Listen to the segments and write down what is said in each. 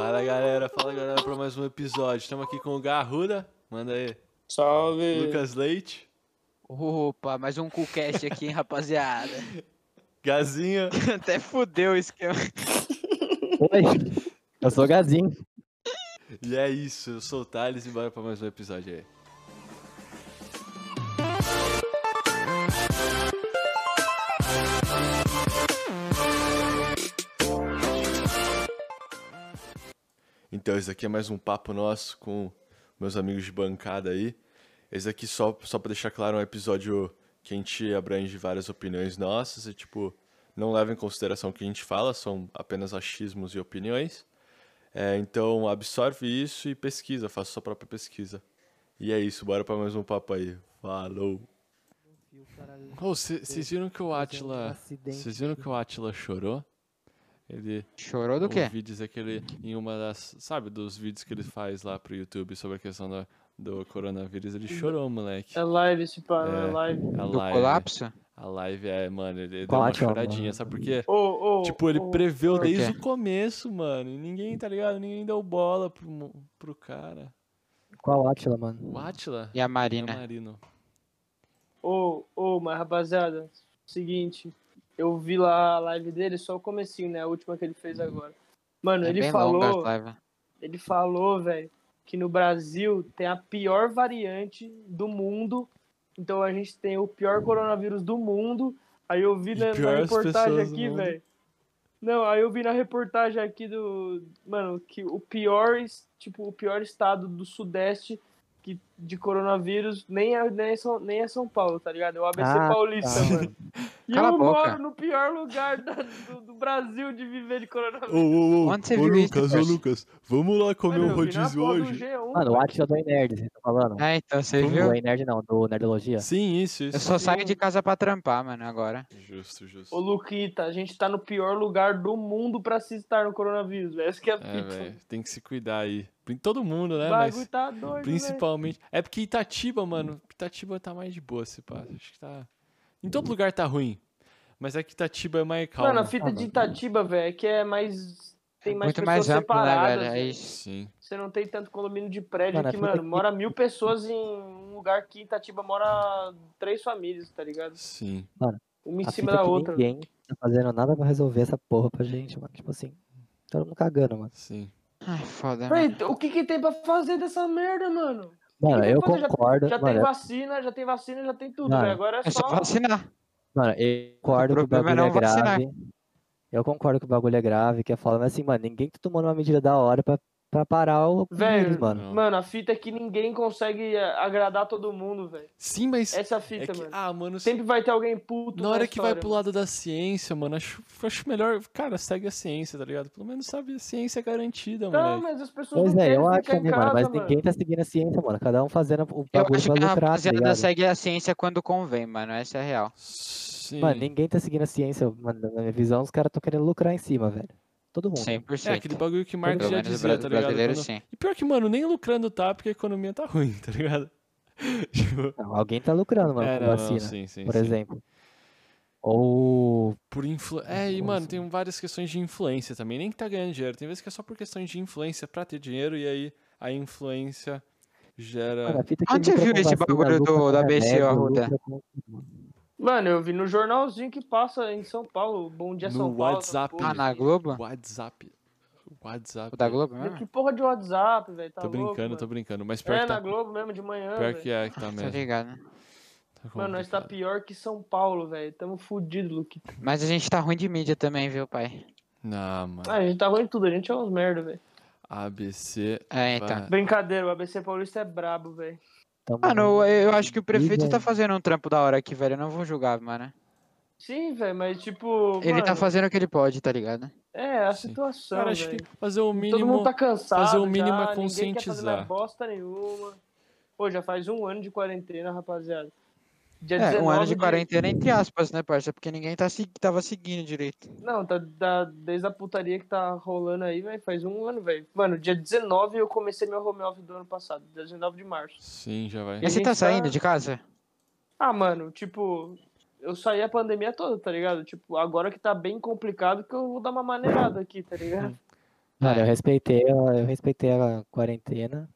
Fala galera, fala galera para mais um episódio. Estamos aqui com o Garruda, manda aí. Salve! Lucas Leite, Opa, mais um CoolCast aqui, hein, rapaziada. Gazinha, Até fudeu o esquema. Oi, eu sou o Gazinho. e é isso, eu sou o Thales e bora para mais um episódio aí. Então, esse aqui é mais um papo nosso com meus amigos de bancada aí. Esse aqui só, só pra deixar claro, é um episódio que a gente abrange várias opiniões nossas e, tipo, não leva em consideração o que a gente fala, são apenas achismos e opiniões. É, então, absorve isso e pesquisa, faça sua própria pesquisa. E é isso, bora pra mais um papo aí. Falou! Vocês viram que o Atila. Vocês viram que o Atila chorou? Ele. Chorou do quê? Ouvi dizer que ele, em uma das. Sabe, dos vídeos que ele faz lá pro YouTube sobre a questão da, do coronavírus, ele chorou, moleque. É live esse pá, não É. é live. A Do live. colapso? A live é, mano, ele deu uma choradinha, mano? sabe por quê? Ô, ô, Tipo, ele ô, preveu desde o começo, mano. E ninguém, tá ligado? Ninguém deu bola pro, pro cara. Qual Atila, mano? O Atila? E a Marina? Marino. Ô, ô, mas rapaziada, seguinte, eu vi lá a live dele, só o comecinho, né? A última que ele fez agora. Mano, É ele bem longa falou, a live. ele falou, velho, que no Brasil tem a pior variante do mundo. Então a gente tem o pior coronavírus do mundo. Aí eu vi na, na reportagem aqui, velho. Não, aí eu vi na reportagem aqui do. Mano, que o pior, tipo, o pior estado do Sudeste que, de coronavírus nem é, nem, é São, nem é São Paulo, tá ligado? É o ABC Ah, Paulista, tá. mano. E Cala eu boca. moro no pior lugar da- do, do Brasil de viver de Ô, coronavírus. ô, ô, Onde você ô, isso, Lucas, ô? Lucas, vamos lá comer Mano, um rodízio hoje? G1, Mano, o. Atila do Nerd, você tá falando? É, então, você Como? viu? Do Nerd não, do Nerdologia. Sim, isso, isso. Eu só saio de casa pra trampar, mano, agora. Justo, justo. Ô, Luquita, a gente tá no pior lugar do mundo pra se estar no coronavírus, velho. Essa que é a É, fita. velho, tem que se cuidar aí. Todo mundo, né? o bagulho Mas tá doido, principalmente. É porque Itatiba, mano, Itatiba tá mais de boa, se pá. Acho que tá. Em todo lugar tá ruim. Mas é que Itatiba é mais calmo. Mano, a fita de mano. Itatiba, velho, é que é mais. Tem mais Muito mais pessoas amplo, né, separadas. velho? É velho. isso. Sim. Você não tem tanto condomínio de prédio Mano, que, mano, aqui- mora mil pessoas em um lugar que em Itatiba mora três famílias, tá ligado? Sim. Uma em A cima fita da que outra. ninguém tá fazendo nada pra resolver essa porra pra gente, mano. Tipo assim, todo mundo cagando, mano. Sim. Ai, foda, mano. Véi, o que que tem pra fazer dessa merda, mano? Mano, que eu? Já- concordo, Já tem mano, vacina, já tem vacina, já tem tudo, Mano, velho. Agora é É só só. vacinar. mano, eu concordo que o problema é bagulho é vacinar. grave. Eu concordo que o bagulho é grave, que é foda, mas assim, mano, ninguém tá tomando uma medida da hora pra, pra parar o Velho, mano. Não. Mano, a fita é que ninguém consegue eh, agradar todo mundo, velho. Sim, mas. Essa é a é fita, que- mano. Ah, mano, Sempre vai ter alguém puto na hora que vai história, pro mano. lado da ciência, mano, acho, acho melhor. Cara, segue a ciência, tá ligado? Pelo menos sabe a ciência é garantida, Não, moleque. mas as pessoas Pois não é, eu acho casa, mano, mas mano. ninguém tá seguindo a ciência, mano. Cada um fazendo o Eu bagulho acho pra que a lucrar, tá rapaziada segue a ciência quando convém, mano. Essa é a real. Sim. Mano, ninguém tá seguindo a ciência, mano. Na minha visão, os caras tão querendo lucrar em cima, velho. Todo mundo. 100%. É aquele bagulho que Marx Pelo já dizia, tá ligado? brasileiro, Quando- sim. E pior que, mano, nem lucrando tá, porque a economia tá ruim, tá ligado? tipo, Não, alguém tá lucrando, mano, é, com não, não, vacina, sim, sim, por sim. exemplo. Ou. Por influ... É, e mano, tem várias questões de influência também. Nem que tá ganhando dinheiro. Tem vezes que é só por questões de influência pra ter dinheiro e aí a influência gera. Mano, a Onde você viu esse bagulho do- da ABC, Arruda? Mano, eu vi no jornalzinho que passa em São Paulo. Bom dia, No São Paulo. WhatsApp. Ah, na Globo? WhatsApp. WhatsApp. O da Globo mesmo? Que porra de WhatsApp, velho. Tá tô louco, brincando, tô mano. brincando. Mas pior É, que na tá. Globo mesmo, de manhã, Pior velho. que é, que tá Tá mesmo. ligado, né? Tá Mano, nós tá pior que São Paulo, velho. Tamo fudido, Luquita. Mas a gente tá ruim de mídia também, viu, pai? Não, mano. Ah, a gente tá ruim em tudo. A gente é uns merda, velho. ABC. É, então. vai- Brincadeira, o ABC Paulista é brabo, velho. Tamo Mano, eu, eu acho que o prefeito tá fazendo um trampo da hora aqui, velho. Eu não vou julgar, mano. Sim, velho, mas tipo. Ele tá mano, fazendo o que ele pode, tá ligado? É, a Sim. situação, Cara, acho velho. que fazer o Todo mínimo. mundo tá cansado. fazer o mínimo é já, Ninguém quer fazer conscientizar. mais bosta nenhuma. Pô, já faz um ano de quarentena, rapaziada. Dia É, um ano de 19 quarentena entre aspas, né, parça? Porque ninguém tá se... tava seguindo direito. Não, tá, tá- desde a putaria que tá rolando aí, velho, faz um ano, velho. Mano, dia 19 eu comecei meu home office do ano passado, dia 19 de março. Sim, já vai. E você gente tá tá- saindo de casa? Ah, mano, tipo, eu saí a pandemia toda, tá ligado? Tipo, agora que tá bem complicado que eu vou dar uma maneirada aqui, tá ligado? Mano, eu É. respeitei, a- eu respeitei a quarentena.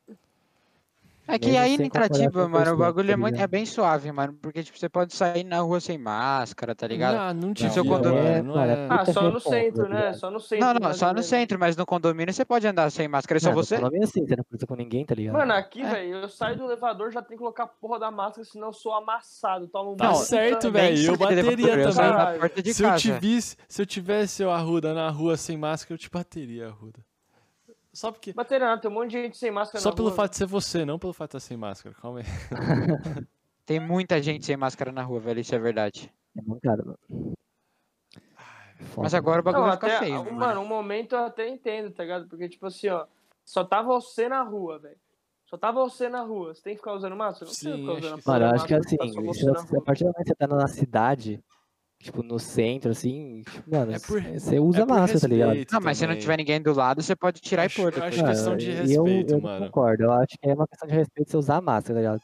É que aí em concordar Cratiba, mano, o 100%, bagulho é, tá muito, é bem suave, mano. Porque, tipo, você pode sair na rua sem máscara, tá ligado? Não, não seu condomínio- mano. Não Mano, é... Ah, só no responsa, centro, tá né? Só no centro. Não, não, só no menos. centro, mas no condomínio você pode andar sem máscara, é só Não, no você? condomínio sim, você não cruza com ninguém, tá ligado? Mano, aqui, É. velho, eu saio do elevador, já tenho que colocar a porra da máscara, senão eu sou amassado. Tomo um Tá puta- certo, velho. Eu bateria eu também. na porta de Se eu, casa. te visse, se eu tivesse o Arruda na rua sem máscara, eu te bateria, Arruda. Só porque. Bateria nada, tem um monte de gente sem máscara Só na pelo rua. fato de ser você, não pelo fato de estar sem máscara. Calma aí. Tem muita gente sem máscara na rua, velho, isso é verdade. É mancada, Mas agora o Não, bagulho vai ficar até, feio, um- mano. mano, um momento eu até entendo, tá ligado? Porque, tipo assim, ó, só tá você na rua, velho. Só tá você na rua. Você tem que ficar usando máscara? Não Sim, tem que ficar acho usando que a porra Mano, eu acho que máscara, assim, tá a partir do momento que você tá na cidade, tipo, no centro, assim, tipo, mano, É por- você usa É máscara, tá ligado? Não, mas se não tiver ninguém do lado, você pode tirar Acho- e pôr eu acho que- questão de e respeito, eu, eu mano. Não concordo, eu acho que é uma questão de respeito você usar máscara, tá ligado?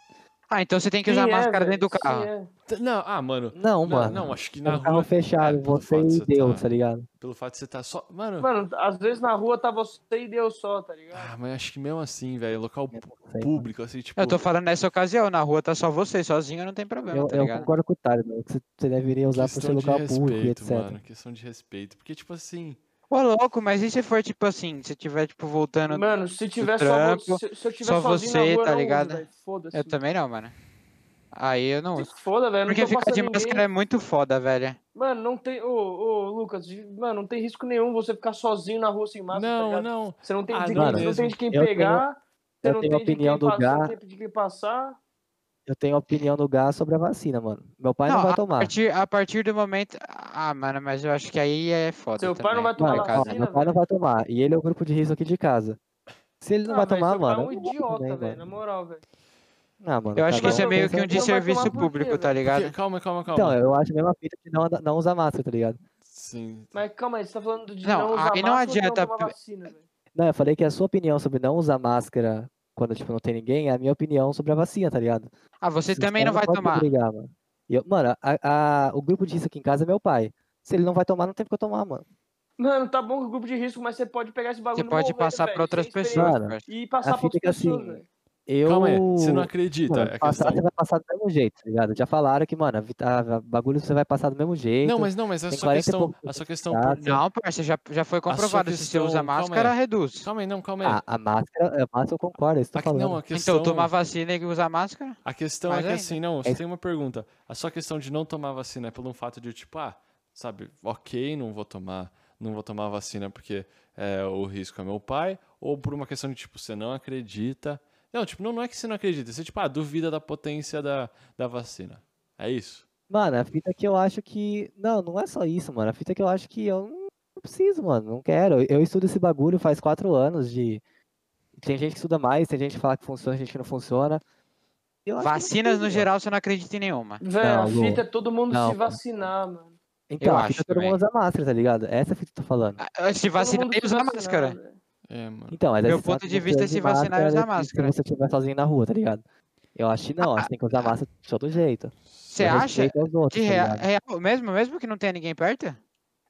Ah, então você tem que Sim, usar é, máscara velho, dentro do sim, carro. é. Não, ah, mano. Não, Não, mano. não, acho que Tá na carro rua. fechado, é, pelo você fato de e você Deus, tá- tá ligado? Pelo fato de você estar só. Mano. Mano, às vezes na rua tá você e Deus só, tá ligado? Ah, mas acho que mesmo assim, velho. Local pu- Sei, público, assim, tipo. Eu tô falando nessa ocasião, na rua tá só você, sozinho não tem problema, Eu, tá eu concordo com o Tário, mano, que você- deveria usar por ser questão de local público respeito, etc. mano. Questão de respeito. Porque, tipo assim. Ô, louco, mas e se for tipo assim, se tiver tipo voltando. Mano, se tiver só trampo, você, se, se eu tiver só sozinho você, na rua, tá uso, ligado? Foda-se. Eu também não, mano. Aí eu não uso. foda, velho. Porque ficar de passando máscara ninguém. é muito foda, velho. Mano, não tem. Ô, ô, Lucas, mano, não tem risco nenhum você ficar sozinho na rua sem máscara. tá Não, ligado? não. Você não tem, Ah, de, não quem, você não tem de quem Eu pegar. você eu não tenho tem a opinião de quem do passar, Gá. não tem de quem passar. Eu tenho opinião do Gá sobre a vacina, mano. Meu pai não, Não, vai a tomar. partir, a partir do momento. Ah, mano, mas eu acho que aí é foda. Seu pai não também, vai tomar ó, vacina, meu pai não vai tomar. E ele é o grupo de risco aqui de casa. Se ele não Ah, vai tomar, seu pai mano. é um não idiota, também, velho. Na moral, velho. Ah, mano, Eu acho que isso é meio que um Não desserviço público, tá ligado? Porque- calma, calma, calma. Então, eu acho a mesma fita de não, não usar máscara, tá ligado? Sim. Mas calma aí, você tá falando de Não, não, usar aí não máscara adianta- não vacina, velho? Não, eu falei que a sua opinião sobre não usar máscara quando, tipo, não tem ninguém é a minha opinião sobre a vacina, tá ligado? Ah, você também não vai tomar. obrigar, mano. Eu- mano, a- a- o grupo de risco aqui em casa é meu pai. Se ele não vai tomar, não tem porque eu tomar, mano. Mano, tá bom com o grupo de risco, mas você pode pegar esse bagulho Você pode rolê, passar pra outras pessoas. E passar pra outras é pessoas, assim. Eu. Calma aí. Você não acredita. Mano, é passar, questão. você vai passar do mesmo jeito, tá ligado? Já falaram que, mano, a a bagulho você vai passar do mesmo jeito. Não, mas não, mas a sua 40 questão. A sua questão. dados. por- Não, parça, já, já foi comprovado. Se você questão- usa máscara, reduz. Calma aí, não, calma aí. A, a máscara, a máscara eu concordo, é isso A- tô falando. não, a questão. Então, tomar vacina e usar máscara? A questão é Mais que ainda. assim, não, É você isso. tem uma pergunta. A sua questão de não tomar vacina é pelo fato de, tipo, ah, sabe, ok, não vou tomar, não vou tomar vacina porque é, o risco é meu pai, ou por uma questão de, tipo, você não acredita. Não, tipo, não, não é que você não acredita, você, tipo, ah, duvida da potência da, da vacina. É isso? Mano, a fita que eu acho que. Não, não é só isso, mano. A fita que eu acho que eu não preciso, mano. Não quero. Eu estudo esse bagulho faz quatro anos de. Tem gente que estuda mais, tem gente que fala que funciona, gente que não funciona. Eu acho que não Vacinas, no mano. geral, você não acredita em nenhuma. Velho, a fita é todo mundo Não, se mano. vacinar, mano. Então, Eu a acho fita todo também. mundo usa máscara, tá ligado? Essa é a fita que eu tô falando. Ah, Se Todo vacinar mundo e se usar máscara. velho. É, mano. Então, mas Meu ponto que de vista é se vacinar e usar se máscara. você estiver sozinho na rua, tá ligado? Eu acho que não, acho que tem que usar máscara de todo jeito. Você acha? outros, De tá rea- ligado? real, mesmo, mesmo que não tenha ninguém perto?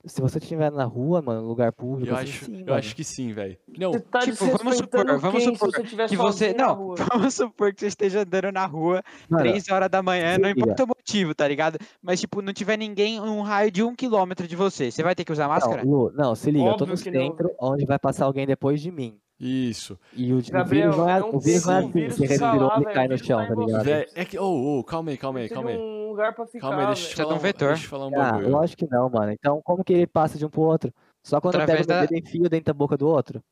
Se você estiver na rua, mano, lugar público, Eu assim, acho, sim, eu mano. acho que sim, velho. Não, tá Tipo, vamos supor, vamos supor se você Que você. Não, rua? vamos supor que você esteja andando na rua Mano, 3 horas da manhã, não importa o motivo, tá ligado? Mas, tipo, não tiver ninguém um raio de um quilômetro de você. Você vai ter que usar máscara? Não, Lu, não, se liga, eu tô Óbvio no não, centro velho. onde vai passar alguém depois de mim. Isso. E o, o Gabriel, vírus não é, não o vírus não é assim, vírus você respirou velho, cai o no vírus chão, tá ligado? Véi, é que. Ô, ô, calma aí, calma aí, calma aí. um lugar pra ficar, Calma aí, deixa eu falar um vetor. deixa eu falar um Ah, bagulho. acho que não, mano. Então, como que ele passa de um pro outro? Só quando Através eu pego da- o dedo e enfio dentro da boca do outro?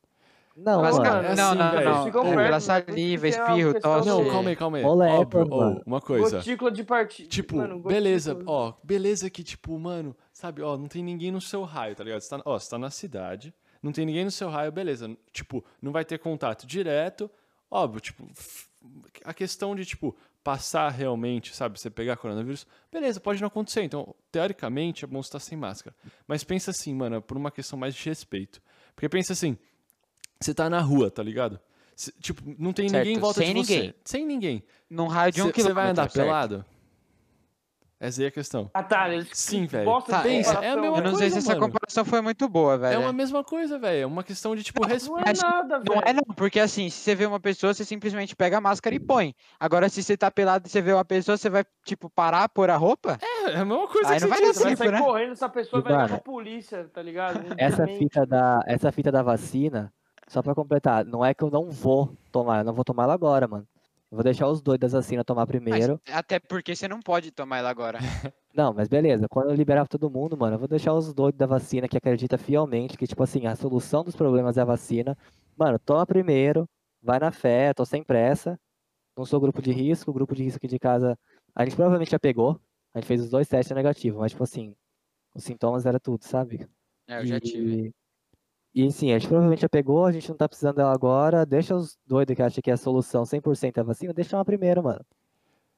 Não, Não, mano. mano, é não, assim, não, não. É pela saliva, é uma espirro, tosse. Não, calma aí, calma aí. Moléculas, Óbvio, ô, mano. uma coisa. Gotícula de partida. Tipo, Mano, beleza, ó, beleza que, tipo, mano, sabe, ó, não tem ninguém no seu raio, tá ligado? Você tá, ó, você tá na cidade, não tem ninguém no seu raio, beleza. Tipo, não vai ter contato direto, óbvio, tipo, a questão de, tipo, passar realmente, sabe, você pegar coronavírus, beleza, pode não acontecer. Então, teoricamente, é bom você estar sem máscara. Mas pensa assim, mano, por uma questão mais de respeito. Porque pensa assim, você tá na rua, tá ligado? Cê- tipo, não tem ninguém em Certo, volta sem de você. ninguém. Sem ninguém. Num raio de um Você quilômetro. vai andar certo? pelado? Essa aí é a questão. Ah, tá. Sim, velho. bosta Tá, pensa, é a mesma Eu não velho. sei coisa, se essa mano. comparação foi muito boa, velho. É uma mesma coisa, velho. É uma questão de, tipo, Não respeito. é Mas nada, Não é velho. não, porque assim, se você vê uma pessoa, você simplesmente pega a máscara e põe. Agora, se você tá pelado e você vê uma pessoa, você vai, tipo, parar, pôr a roupa? É a mesma coisa Aí que não você vai dar disse. Vai né? correndo, essa pessoa E, vai pra polícia, tá ligado? Essa fita da, essa fita da vacina, só pra completar, não é que eu não vou tomar, eu não vou tomar ela agora, mano. Vou deixar os dois das vacinas tomar Mas, primeiro. até porque você não pode tomar ela agora. Não, mas beleza, quando eu liberar todo mundo, mano, eu vou deixar os doidos da vacina que acredita fielmente que, tipo assim, a solução dos problemas é a vacina. Mano, toma primeiro, vai na fé, tô sem pressa. Não sou grupo de risco, o grupo de risco aqui de casa, a gente provavelmente já pegou. A gente fez os dois testes negativos, mas, tipo assim, os sintomas era tudo, sabe? É, eu já tive. E, sim, a gente provavelmente já pegou, a gente não tá precisando dela agora. Deixa os doidos que acham que é a solução 100% é a vacina, deixa uma primeiro, mano.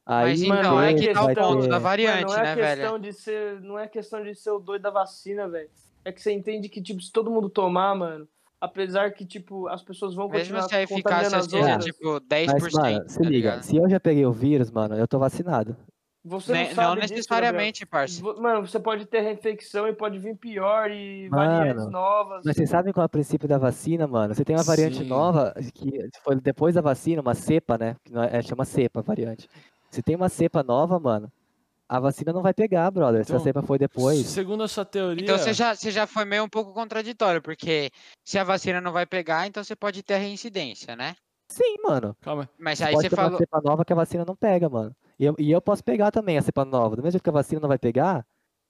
Aí, Mas mano, então, é é que tá o ponto ter- da Mano, variante, não é né, velho? questão de ser, não é questão de ser o doido da vacina, velho. É que você entende que tipo se todo mundo tomar, mano, apesar que tipo as pessoas vão Mesmo continuar se a eficácia as seja, tipo, 10%. Mas, mano, se tá liga, ligado? se eu já peguei o vírus, mano, eu tô vacinado. Você Ne- não Não sabe disso, necessariamente, parça. Gabriel. Vo- Mano, você pode ter reinfecção e pode vir pior e Mano, variantes novas. Mas vocês sabem qual é o princípio da vacina, mano? Você tem uma variante Sim. nova, que foi depois da vacina, uma cepa, né? Que não é, é, chama cepa variante. Se tem uma cepa nova, mano, a vacina não vai pegar, brother. Se a Então, cepa foi depois. Segundo a sua teoria. Então você já, você já foi meio um pouco contraditório, porque se a vacina não vai pegar, então você pode ter a reincidência, né? Sim, mano. Calma. Mas Você aí pode você ter uma falou. cepa nova que a vacina não pega, mano. E eu, e eu posso pegar também a cepa nova. Do mesmo jeito que a vacina não vai pegar,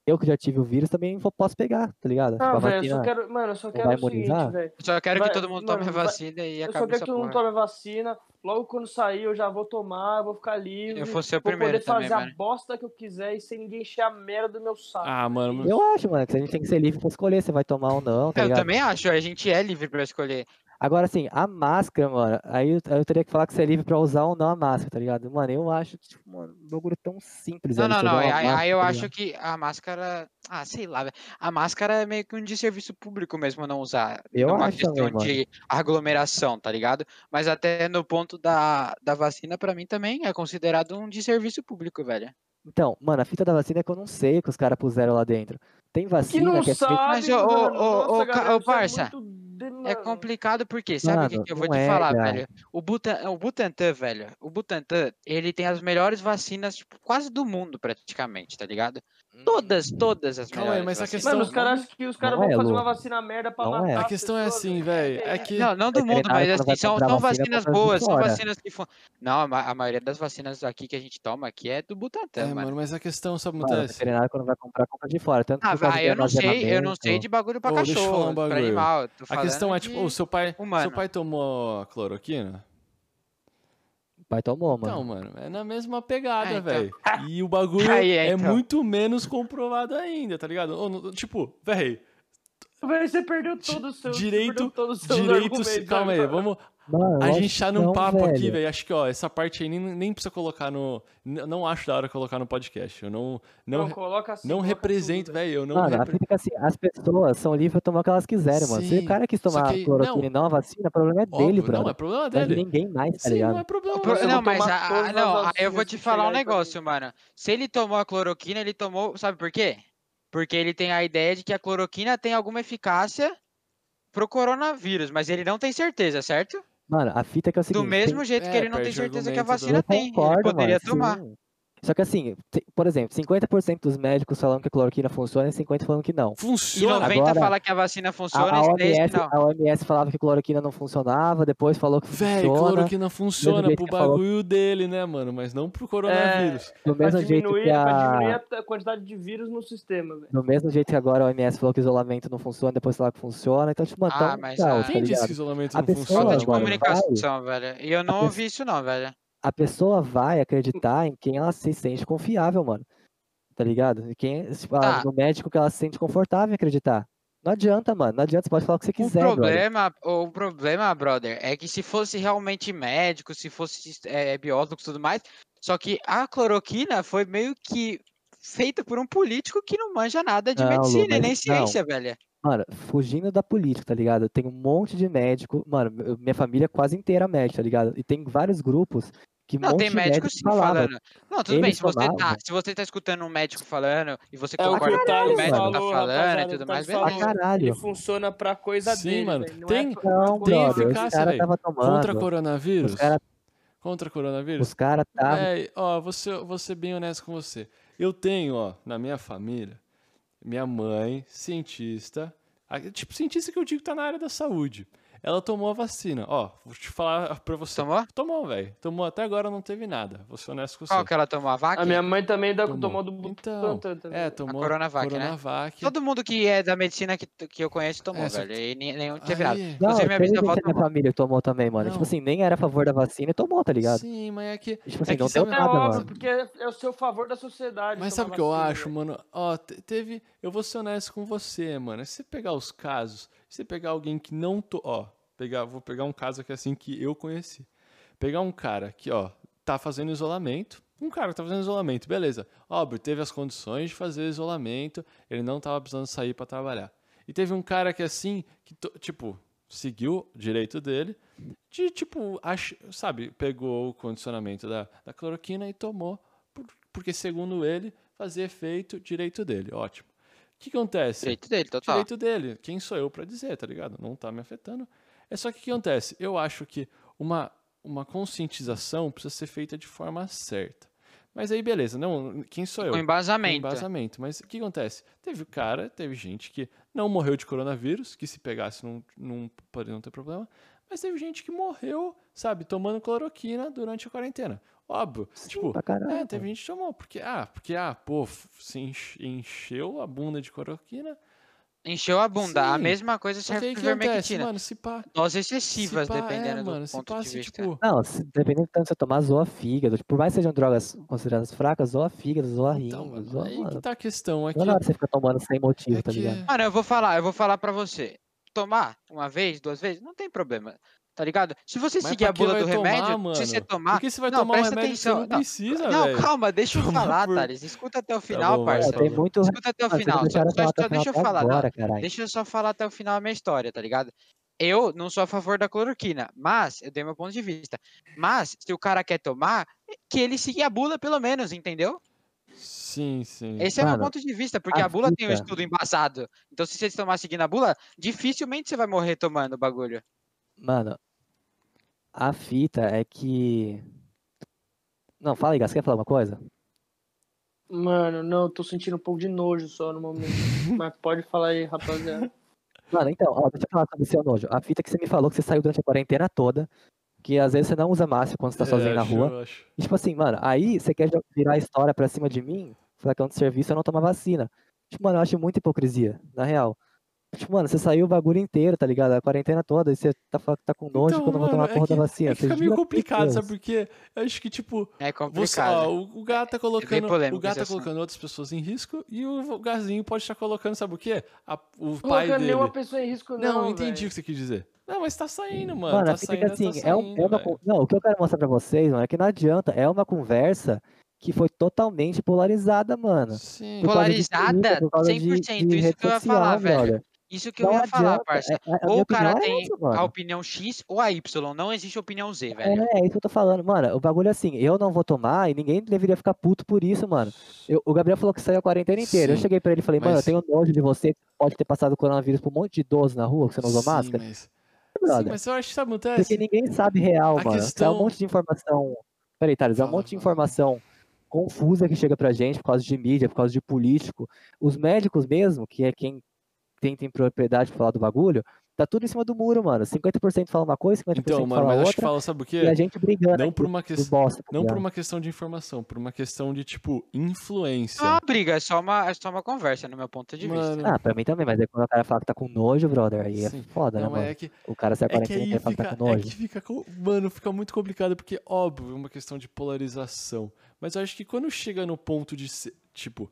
eu que já tive o vírus também posso pegar, tá ligado? Ah, velho, eu só quero, mano, eu só quero vai o seguinte, velho. Só quero Vai- que todo mundo tome mano, a vai- vacina e Eu só acabe quero essa que todo mundo tome a vacina. Logo quando sair, eu já vou tomar, vou ficar livre. Eu vou ser o vou primeiro poder também, fazer mano. a bosta que eu quiser e sem ninguém encher a merda do meu saco. Ah, mano. Eu acho, mano, que a gente tem que ser livre pra escolher se vai tomar ou não, tá Eu ligado? também acho, a gente é livre pra escolher. Agora, assim, a máscara, mano, aí eu, aí eu teria que falar que você é livre pra usar ou não a máscara, tá ligado? Mano, eu acho, tipo, mano, um bagulho tão simples. Não, não, não. Aí, uma aí máscara, eu tá acho que a máscara. Ah, sei lá. A máscara é meio que um desserviço público mesmo não usar. Eu numa acho questão também, de aglomeração, tá ligado? Mas até no ponto da, da vacina, pra mim também é considerado um desserviço público, velho. Então, mano, a fita da vacina é que eu não sei o que os caras puseram lá dentro. Tem Que vacina não que é feita. sabe, Mas, ô, ô, ô, ô, é parça, É complicado porque, sabe o que, que eu vou te é, falar, cara. velho? O, Butan, o Butantan, velho, o Butantan, ele tem as melhores vacinas, tipo, quase do mundo, praticamente, tá ligado? Todas, todas as Calma aí, mas a questão- Mano, os caras acham que os caras vão é, fazer uma vacina merda pra Não matar é. A questão é assim, velho. É que. Não, não do mundo, mas quando assim, são, são vacina, vacinas boas, são vacinas que fun... Não, a, ma- a maioria das vacinas aqui que a gente toma aqui é do Butantan, É, mano. mano, mas a questão, sabe o que Mano, veterinário quando vai comprar, compra de fora. Tanto Ah, vai, eu não sei, eu não sei de bagulho pra Ô, cachorro, um pra bagulho. animal. Tô A questão é, tipo, o seu pai. humano. Seu pai tomou cloroquina? Pai tomou, mano. Então, mano, é na mesma pegada, Ah, então. velho. E o bagulho Aí, é então. muito menos comprovado ainda, tá ligado? No- Tipo, velho, você perdeu todo o seu. você direito- perdeu todos os seus direito. Calma aí, vamos. Mano, A gente tá num não, papo aqui, velho. velho. Acho que, ó, essa parte aí nem, nem precisa colocar no. Não acho da hora colocar no podcast. Eu não. Não, Não, coloca assim. não coloca represento, tudo, velho. Eu não Mano, a repre... é assim, as pessoas são livres pra tomar o que elas quiserem, mano. Se o cara quis tomar que- cloroquina e não a vacina, o problema é Óbvio, dele, não, brother. é problema Não é de dele. ninguém mais, tá Sim, ligado? não é problema. Pro- Não, mas a- a- não, aí eu vou te falar um mim. negócio, mano. Se ele tomou a cloroquina, ele tomou, sabe por quê? Porque ele tem a ideia de que a cloroquina tem alguma eficácia pro coronavírus, mas ele não tem certeza, certo? Mano, a fita é que é o seguinte. Do mesmo tem... jeito que É, ele não tem certeza que a vacina tem. Ele poderia mano, tomar. sim. Só que assim, por exemplo, 50% dos médicos falam que a cloroquina funciona e 50% falam que não. E Funciona. 90 Agora, fala que a vacina A, funciona a e 10 OMS, que não. a OMS falava que cloroquina não funcionava, depois falou que Velho, funciona. cloroquina funciona pro que falou. bagulho dele, né, mano? Mas não pro coronavírus. Do Pra mesmo jeito diminuir, que pra diminuir a... a quantidade de vírus no sistema, velho. Do mesmo jeito que agora a OMS falou que isolamento não funciona, depois falou que funciona. Então, tipo, mano, Ah, tá mas caos, a- tá Quem disse que isolamento A não pessoa, funciona? Falta de mano, comunicação, velho. E eu não A ouvi isso não, velho. A pessoa vai acreditar em quem ela se sente confiável, mano. Tá ligado? E quem, tipo, Tá. no médico que ela se sente confortável em acreditar. Não adianta, mano. Não adianta, você pode falar o que você O quiser, brother. problema, o problema, brother, é que se fosse realmente médico, se fosse é, biólogo e tudo mais, só que a cloroquina foi meio que feita por um político que não manja nada de Não, Lu, medicina e mas nem não. ciência, velho. Mano, fugindo da política, tá ligado? Tem um monte de médico. Mano, minha família é quase inteira médica, tá ligado? E tem vários grupos Que Não, tem médico médico sim falava. falando. Não, tudo bem, se você, tá, se você tá escutando um médico falando e você É concorda o com o que o Thales médico tá falou, falando e tudo mais, beleza. caralho. Ele funciona pra coisa Sim, dele, mano. Tem- é pra- Não, Tem brother, eficácia, caras velho. tava tomando. Contra coronavírus? Os caras Contra coronavírus? os cara tava. Véi, ó, vou ser, vou ser bem honesto com você. Eu tenho, ó, na minha família, minha mãe, cientista, tipo, cientista que eu digo que tá na área da saúde. Ela tomou a vacina. Ó, vou te falar pra você. Tomou? Tomou, velho. Tomou até agora não teve nada. Vou ser honesto com você. Qual que ela tomou? A vaca? A minha mãe também dá, Tomou. tomou do Então. É, tomou Coronavac, né? Coronavac. Todo mundo que é da medicina que, que eu conheço tomou, É, velho. E nem- nenhum teve nada. Não, Inclusive, minha bisavó da minha tomou. família tomou também, mano. Não. Tipo assim, nem era a favor da vacina e tomou, tá ligado? Sim, mas é que. Tipo assim, é que não deu É nada, óbvio, mano. porque é o seu favor da sociedade. Mas sabe o que eu acho, mano? Ó, te- teve. Eu vou ser honesto com você, mano. Se você pegar os casos, você pegar alguém que não. To... Ó, pegar, vou pegar um caso aqui assim que eu conheci. Pegar um cara que, ó, tá fazendo isolamento. Um cara que tá fazendo isolamento, beleza. Óbvio, teve as condições de fazer isolamento, ele não tava precisando sair pra trabalhar. E teve um cara que, assim, que, tipo, seguiu o direito dele, de, tipo, ach... sabe, pegou o condicionamento da, da cloroquina e tomou, por- porque, segundo ele, fazia efeito direito dele. Ótimo. O que acontece? Direito dele, total. direito dele. Quem sou eu pra dizer, tá ligado? Não tá me afetando. É só que o que acontece? Eu acho que uma, uma conscientização precisa ser feita de forma certa. Mas aí, beleza, não, quem sou eu? Com Com embasamento. embasamento. Mas o que acontece? Teve cara, teve gente que não morreu de coronavírus, que se pegasse não, não poderia não ter problema, mas teve gente que morreu, sabe, tomando cloroquina durante a quarentena. Óbvio. tipo, pra caralho, é, teve gente que tomou, porque, ah, porque, ah, pô, se enche- encheu a bunda de cloroquina. Encheu a bunda. A Sim. mesma coisa Só que serve que acontece, vermectina. mano, se pá, Doses se excessivas, pá, dependendo é, do mano, se ponto pá, de se, vista. tipo, Não, se, dependendo do tanto que você tomar, zoa fígado. Tipo, por mais que sejam drogas consideradas fracas, zoa fígado, zoa rim, então, mano, zoa, aí que mano. tá a questão, é que, Não é na hora que você fica tomando sem motivo, é tá que ligado? Mano, eu vou falar, eu vou falar pra você. Tomar uma vez, duas vezes, não tem problema. Tá ligado? Se você Mas seguir a bula do tomar, remédio, mano? se você Por tomar. que você vai não, tomar um presta remédio que você atenção. não não, precisa, Não, velho? calma, deixa eu falar, por- Thales. Escuta até o Tá final, bom, Pô, parça. tá tem muito. Escuta até o final. Só, só- só o deixa eu falar. não, agora, caralho. Deixa eu só falar até o final a minha história, tá ligado? Eu não sou a favor da cloroquina, mas eu dei meu ponto de vista. Mas, se o cara quer tomar, que ele siga a bula pelo menos, entendeu? Sim, sim. Esse é meu Mano, ponto de vista, porque a a bula tem um estudo embasado. Então, se você tomar seguindo a bula, dificilmente você vai morrer tomando o bagulho. Mano, a fita é que. Não, fala aí, Gas, quer falar uma coisa? Mano, não, eu tô sentindo um pouco de nojo só no momento. Mas pode falar aí, rapaziada. Mano, então, ó, deixa eu falar sobre o seu nojo. A fita que você me falou que você saiu durante a quarentena toda, que às vezes você não usa máscara quando você tá sozinho É, na acho- rua. E, tipo assim, mano, aí você quer virar a história pra cima de mim, falar que é um serviço eu não tomar vacina. Tipo, mano, eu acho muita hipocrisia, na real. Tipo, mano, você saiu o bagulho inteiro, tá ligado? A quarentena toda, e você tá, tá com nojo Então, quando eu vou tomar a mano, porra é que, da vacina. é que Você fica meio complicado, Deus. sabe por quê? Eu acho que, tipo, É você, complicado. ó, o, o gato tá colocando, polêmico o gato tá colocando outras pessoas em risco e o gazinho pode estar colocando, sabe o quê? A- o pai Colocando dele. nenhuma pessoa em risco, Não, não. eu entendi velho. o que você quis dizer. Não, mas tá saindo, mano. Mano, tá fita saindo, assim, tá é, um- saindo, é uma. velho. con- Não, o que eu quero mostrar pra vocês, mano, é que não adianta. É uma conversa que foi totalmente polarizada, mano. Sim. Por causa de Polarizada, Twitter, por causa de- 100%, de isso rede que eu ia social, falar, velho. Isso que eu Não ia falar, adianta, parça. é- é- Ou o cara é tem essa, a opinião X ou a Y. Não existe opinião Z, velho. É, é isso que eu tô falando, mano. O bagulho é assim, eu não vou tomar e ninguém deveria ficar puto por isso, mano. Eu- o Gabriel falou que saiu a quarentena inteira. Eu Sim, cheguei pra ele e falei, mano, eu mas- tenho nojo de você, que pode ter passado coronavírus pra um monte de idoso na rua, que você não usou Sim, máscara. Mas... Sim, mas eu acho que sabe o que Porque ninguém sabe real, A mano. É questão- um monte de informação. Peraí, Thales, é um monte de informação confusa que chega pra gente por causa de mídia, por causa de político. Os médicos mesmo, que é quem tem, tem propriedade pra falar do bagulho, tá tudo em cima do muro, mano. 50% fala uma coisa, 50% Então, mano, fala mas acho que outra. fala, sabe o E a quê? gente brigando Não aqui por uma questão. bosta, tá Não por uma questão de informação, por uma questão de, tipo, influência. Não é uma briga, é só uma, é só uma conversa, no meu ponto de vista. Mano, Ah, pra mim também, mas aí quando o cara fala que tá com nojo, brother, aí é Sim. foda, não, né, mano? é que, O cara sai a é que quarentena aí e fala que fica, tá com é nojo. que fica, mano, fica muito complicado, porque, óbvio, é uma questão de polarização. Mas eu acho que quando chega no ponto de, ser, tipo,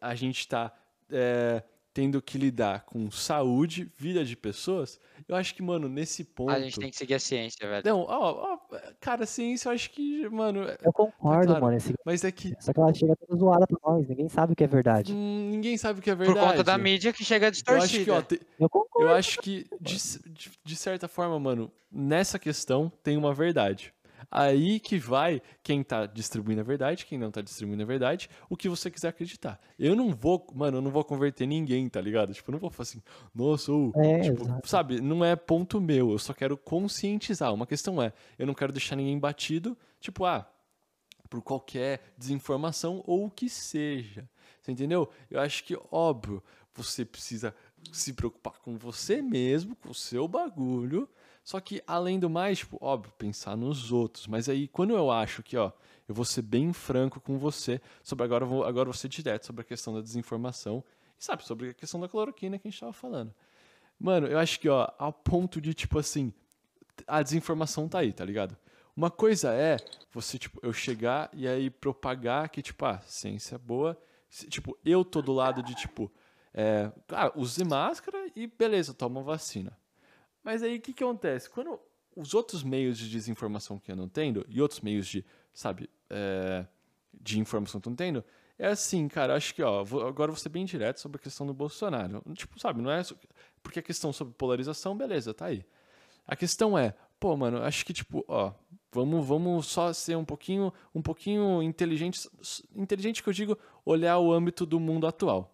a gente tá é, tendo que lidar com saúde, vida de pessoas, eu acho que, mano, nesse ponto... A gente tem que seguir a ciência, velho. Não, ó, ó, cara, ciência, eu acho que, mano, é- Eu concordo, claro. mano. Esse... mas é que Só que ela chega toda zoada pra nós, ninguém sabe o que é verdade. hum, ninguém sabe o que é Por verdade. conta da mídia que chega Eu distorcida. acho que, ó, te- Eu concordo. Eu acho que, de, de, de certa forma, mano, nessa questão tem uma verdade. Aí que vai quem tá distribuindo a verdade, quem não tá distribuindo a verdade, o que você quiser acreditar. Eu não vou, mano, eu não vou converter ninguém, tá ligado? Tipo, eu não vou falar assim, nossa, ou, É, tipo, sabe, não é ponto meu, eu só quero conscientizar. Uma questão é, eu não quero deixar ninguém batido, tipo, ah, por qualquer desinformação ou o que seja. Você entendeu? Eu acho que, óbvio, você precisa se preocupar com você mesmo, com o seu bagulho. Só que, além do mais, tipo, óbvio, pensar nos outros. Mas aí, quando eu acho que, ó, eu vou ser bem franco com você sobre agora, vou, agora vou ser direto sobre a questão da desinformação. E sabe, sobre a questão da cloroquina que a gente tava falando. Mano, eu acho que, ó, ao ponto de, tipo assim, a desinformação tá aí, tá ligado? Uma coisa é você, tipo, eu chegar e aí propagar que, tipo, ah, ciência é boa. Tipo, eu tô do lado de, tipo, é, ah, use máscara e beleza, toma vacina. Mas aí o que, que acontece? Quando os outros meios de desinformação que eu não tendo, e outros meios de, sabe, é, de informação que eu não tendo, é assim, cara, acho que, ó, vou- agora vou ser bem direto sobre a questão do Bolsonaro. Tipo, sabe, não é. Porque a questão sobre polarização, beleza, tá aí. A questão é, pô, mano, acho que, tipo, ó, vamos, vamos só ser um pouquinho, um pouquinho inteligente. Inteligente que eu digo, olhar o âmbito do mundo atual.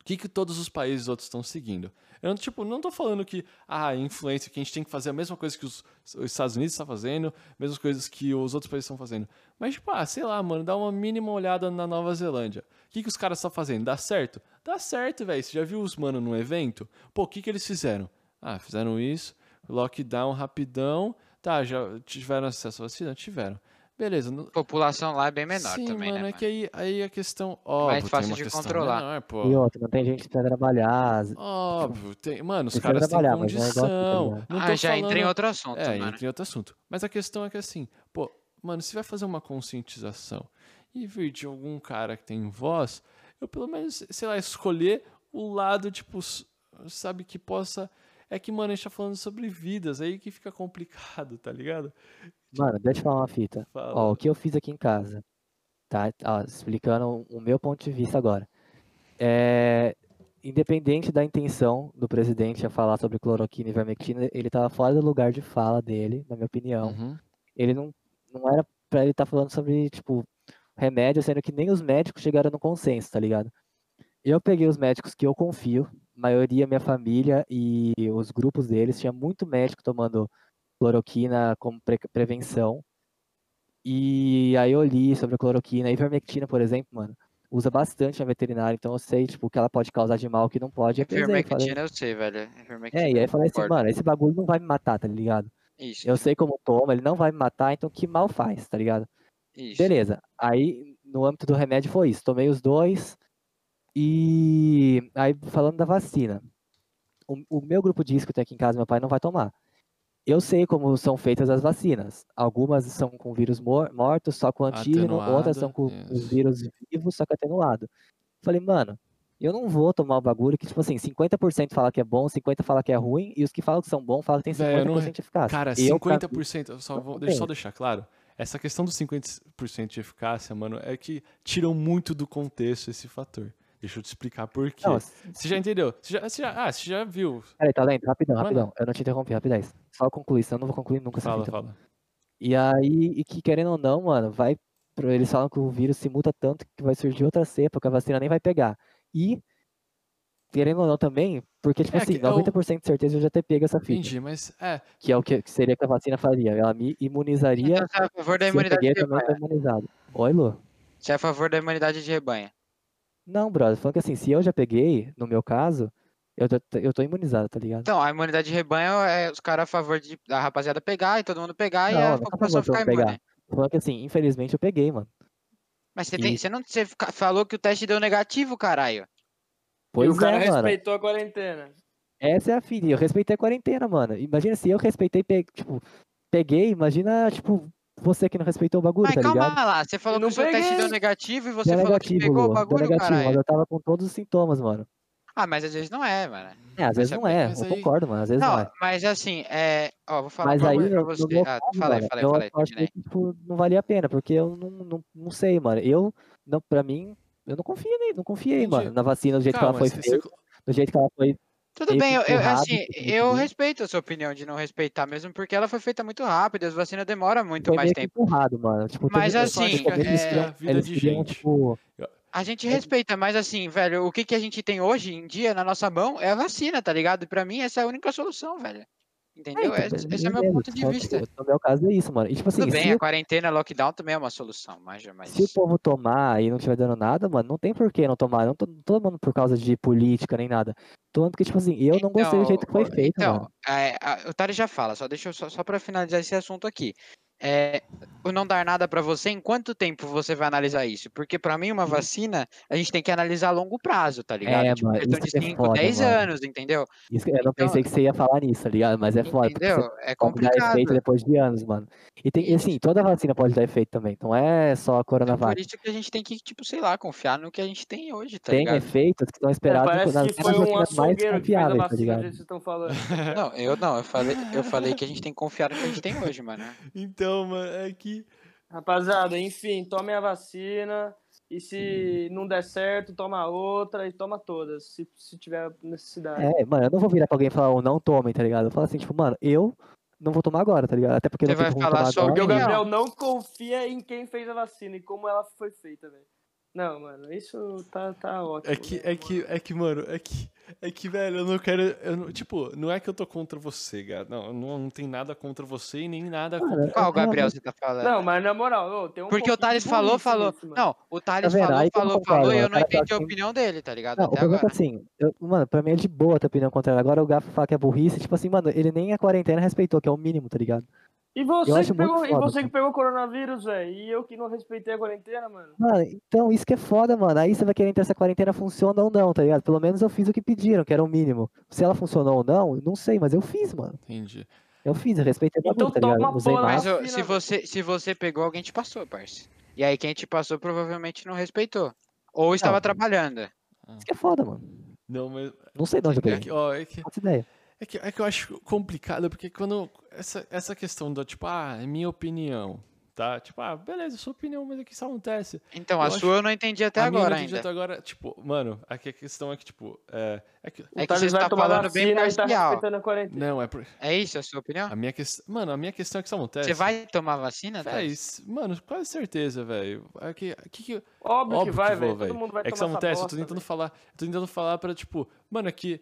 O que, que todos os países outros estão seguindo? Eu, tipo, não tô falando que ah, influência, que a gente tem que fazer a mesma coisa que os, os Estados Unidos estão fazendo, mesmas coisas que os outros países estão fazendo. Mas, tipo, ah, sei lá, mano, dá uma mínima olhada na Nova Zelândia. O que, que os caras estão fazendo? Dá certo? Dá certo, velho. Você já viu os mano num evento? Pô, o que, que eles fizeram? Ah, fizeram isso, lockdown rapidão. Tá, já tiveram acesso à vacina? Tiveram. Beleza. A população lá é bem menor Sim, também, mano, né? é mano? que aí, aí a questão. Óbvio, fácil tem uma de controlar. menor, pô. E outra, não tem gente que precisa trabalhar. Óbvio, tem, mano, os Precisa caras têm trabalhar, mas não é aqui, tá condição. ah, já entra em falando- outro assunto, É, mano. entra em outro assunto. Mas a questão é que assim, pô, mano, se vai fazer uma conscientização e vir de algum cara que tem voz, eu pelo menos, sei lá, escolher o lado, tipo, sabe, que possa. É que, mano, a gente tá falando sobre vidas, aí que fica complicado, tá ligado? Mano, deixa eu falar uma fita. Fala. Ó, o que eu fiz aqui em casa, tá? Ó, explicando o meu ponto de vista agora. É, independente da intenção do presidente a falar sobre cloroquina e vermectina, ele tava fora do lugar de fala dele, na minha opinião. Uhum. Ele não, não era pra ele estar falando sobre, tipo, remédio, sendo que nem os médicos chegaram no consenso, tá ligado? Eu peguei os médicos que eu confio, maioria minha família e os grupos deles, tinha muito médico tomando cloroquina como pre- prevenção. E aí eu li sobre a cloroquina. A ivermectina, por exemplo, mano, usa bastante na veterinária, então eu sei, tipo, o que ela pode causar de mal, o que não pode. Eu pesei, falei- Ivermectina eu sei, velho. Ivermectina É, e aí eu eu falei assim, mano, esse bagulho não vai me matar, tá ligado? Isso, Eu sei como toma, ele não vai me matar, então que mal faz, tá ligado? isso. Beleza. Aí, no âmbito do remédio, foi isso. Tomei os dois. E aí, falando da vacina. O, o meu grupo de risco que tem aqui em casa, meu pai não vai tomar. Eu sei como são feitas as vacinas. Algumas são com vírus mor- mortos, só com antígeno. Outras são com Atenuado, vírus vivos, só que atenuado. Falei, mano, eu não vou tomar o bagulho que, tipo assim, 50% fala que é bom, 50% fala que é ruim, e os que falam que são bons falam que tem 50% Véi, eu não- de eficácia. Cara, Eu, pra mim, 50%, eu só vou, deixa eu só deixar claro. Essa questão dos 50% de eficácia, mano, é que tiram muito do contexto esse fator. Deixa eu te explicar por quê. Não, Você já entendeu? Você já, você já- ah, você já viu. Peraí, tá lento? Rapidão, Manda. rapidão. Eu não te interrompi, rapidez. Só concluir, senão eu não vou concluir nunca essa Fala, fita. fala. E aí, e que querendo ou não, mano, vai. Eles falam que o vírus se muta tanto que vai surgir outra cepa, que a vacina nem vai pegar. E, querendo ou não também, porque, tipo É, assim, que é o- 90% de certeza eu já ter pego essa fita. Entendi, mas é. Que é o que, que seria que a vacina faria. Ela me imunizaria. Você é a favor da eu imunidade de eu rebanho. imunizado. Oi, Lu? Você é a favor da imunidade de rebanho. Não, brother, falando que assim, se eu já peguei, no meu caso, eu tô, eu tô imunizado, tá ligado? Então, a imunidade de rebanho é os caras a favor de, da rapaziada pegar e todo mundo pegar e Não, tô a população favor de ficar imune. pegar. Falando que assim, infelizmente eu peguei, mano. Mas você, tem, E- você não você falou que o teste deu negativo, caralho. Pois e o cara é, mano. respeitou a quarentena. Essa é a filha. Eu respeitei a quarentena, mano. Imagina se eu respeitei, pe- tipo, peguei, imagina, tipo, você que não respeitou o bagulho, Mas tá calma ligado? lá, você falou que o seu teste deu negativo e você Deu falou que pegou o Lu, deu bagulho, negativo, mas caralho. eu tava com todos os sintomas, mano. Ah, mas às vezes não é, mano. É, às vezes é não é, mas eu aí- concordo, mano, às vezes não, Não, é. mas assim, é. Ó, vou falar Mas aí, pra você. meu Ah, caso, fala aí, mano, fala aí, eu fala aí, achei termina aí. que, tipo, não valia a pena, porque eu não, não, não sei, mano. Eu, não, pra mim, eu não confiei, nem- não confiei, Entendi. mano, na vacina do jeito Calma, que ela foi feita, do jeito que ela foi Tudo bem, eu, eu- assim, eu respeito a sua opinião de não respeitar, mesmo porque ela foi feita muito rápido, as vacinas demoram muito Foi mais tempo. empurrado, mano. Tipo, Mas teve- assim, começo eles é, queriam- vida eles de queriam, gente. tipo, A gente É- respeita, mas assim, velho, o que, que a gente tem hoje em dia na nossa mão é a vacina, tá ligado? E pra mim essa é a única solução, velho. Entendeu? então, esse, é o meu ponto de só, vista. tipo, No meu caso é isso, mano. E tipo assim, Tudo bem, a quarentena, lockdown também é uma solução, mas, mas... se o povo tomar e não estiver dando nada, mano, não tem por que não tomar. Não tô, tomando por causa de política nem nada. Falando porque, tipo assim, eu não gostei do jeito que foi Então, feito, então, mano. é, a- o Tari já fala, só deixa eu só, só para finalizar esse assunto aqui. É, o não dar nada pra você, em quanto tempo você vai analisar isso? Porque pra mim uma vacina, a gente tem que analisar a longo prazo, tá ligado? É, tipo, mano, questão isso de que é 5, foda, 10 mano. anos, entendeu? Isso, eu não então- pensei que você ia falar nisso, tá ligado? Mas é foda, porque Entendeu? É pode dar complicado. efeito depois de anos, mano. E tem, e assim, toda vacina pode dar efeito também. Não é só a Então, por isso que a gente tem que, tipo, sei lá, confiar no que a gente tem hoje, tá Tem ligado? efeitos que É, esperados parece nas que foi um açougueiro que fez a confiáveis, tá ligado? vocês estão falando. Não, eu não, eu falei, eu falei que a gente tem que confiar no que a gente tem hoje, mano. Então, mano, é que. Rapaziada, enfim, tome a vacina. E se não der certo, toma outra e toma todas, se, se tiver necessidade. É, mano, eu não vou virar pra alguém e falar, oh, não tomem, tá ligado? Eu falo assim, tipo, mano, eu não vou tomar agora, tá ligado? Até porque Você não vai falar tomar só agora. Porque o. Gabriel não confia em quem fez a vacina e como ela foi feita, velho. Não, mano, isso tá, tá ótimo. É que, é que, é que, mano, é que, é que, velho, eu não quero, eu não- tipo, não é que eu tô contra você, cara, não, não, não tem nada contra você e nem nada Mano, contra... Qual eu Gabriel você tá falando? Não, mas na moral, ô, tem um Porque o Thales falou, falou. mano. Não, o Thales vendo? falou, falou, falou e eu o não cara fala entendi a assim- opinião dele, tá ligado? Não, o Até problema é que agora. assim, eu- mano, pra mim é de boa ter opinião contrária. Agora o Gafo fala que é burrice, tipo assim, mano, ele nem a quarentena respeitou, que é o mínimo, tá ligado? E você, Eu que pegou, e foda, você que pegou coronavírus, velho, e eu que não respeitei a quarentena, mano. Mano, então isso que é foda, mano. Aí você vai querer entender se a quarentena funciona ou não, tá ligado? Pelo menos eu fiz o que pediram, que era o mínimo. Se ela funcionou ou não, eu não sei, mas eu fiz, mano. Entendi. Eu fiz, eu respeitei o Então tá toma ligado? a Usei porra Mas vacina, se, você, se você pegou, alguém te passou, parça. E aí quem te passou provavelmente não respeitou. Ou estava Não. trabalhando. Isso que é foda, mano. Não, mas, Não sei de onde eu é peguei. que, ó, é que, Não faço ideia. É que, é que eu acho complicado, porque quando, essa, essa questão do, tipo, ah, é minha opinião, tá? Tipo, ah, beleza, sua opinião, mas o que isso acontece? Então, Eu a acho- sua eu não entendi até A minha eu agora não entendi ainda. até agora, tipo, mano, aqui a questão é que, tipo, é, é que, É que você está tomar falando bem e tá parcial. respeitando a quarentena. não, é por, É isso a sua opinião? a minha questão, mano, a minha questão é que isso acontece. Você vai tomar vacina, s- mano, quase certeza, velho. É que, que, que, Óbvio, óbvio que vai, velho. Todo mundo vai É que isso tomar essa acontece, eu bosta, tô tentando velho. falar, eu tô tentando falar pra, tipo, mano, é que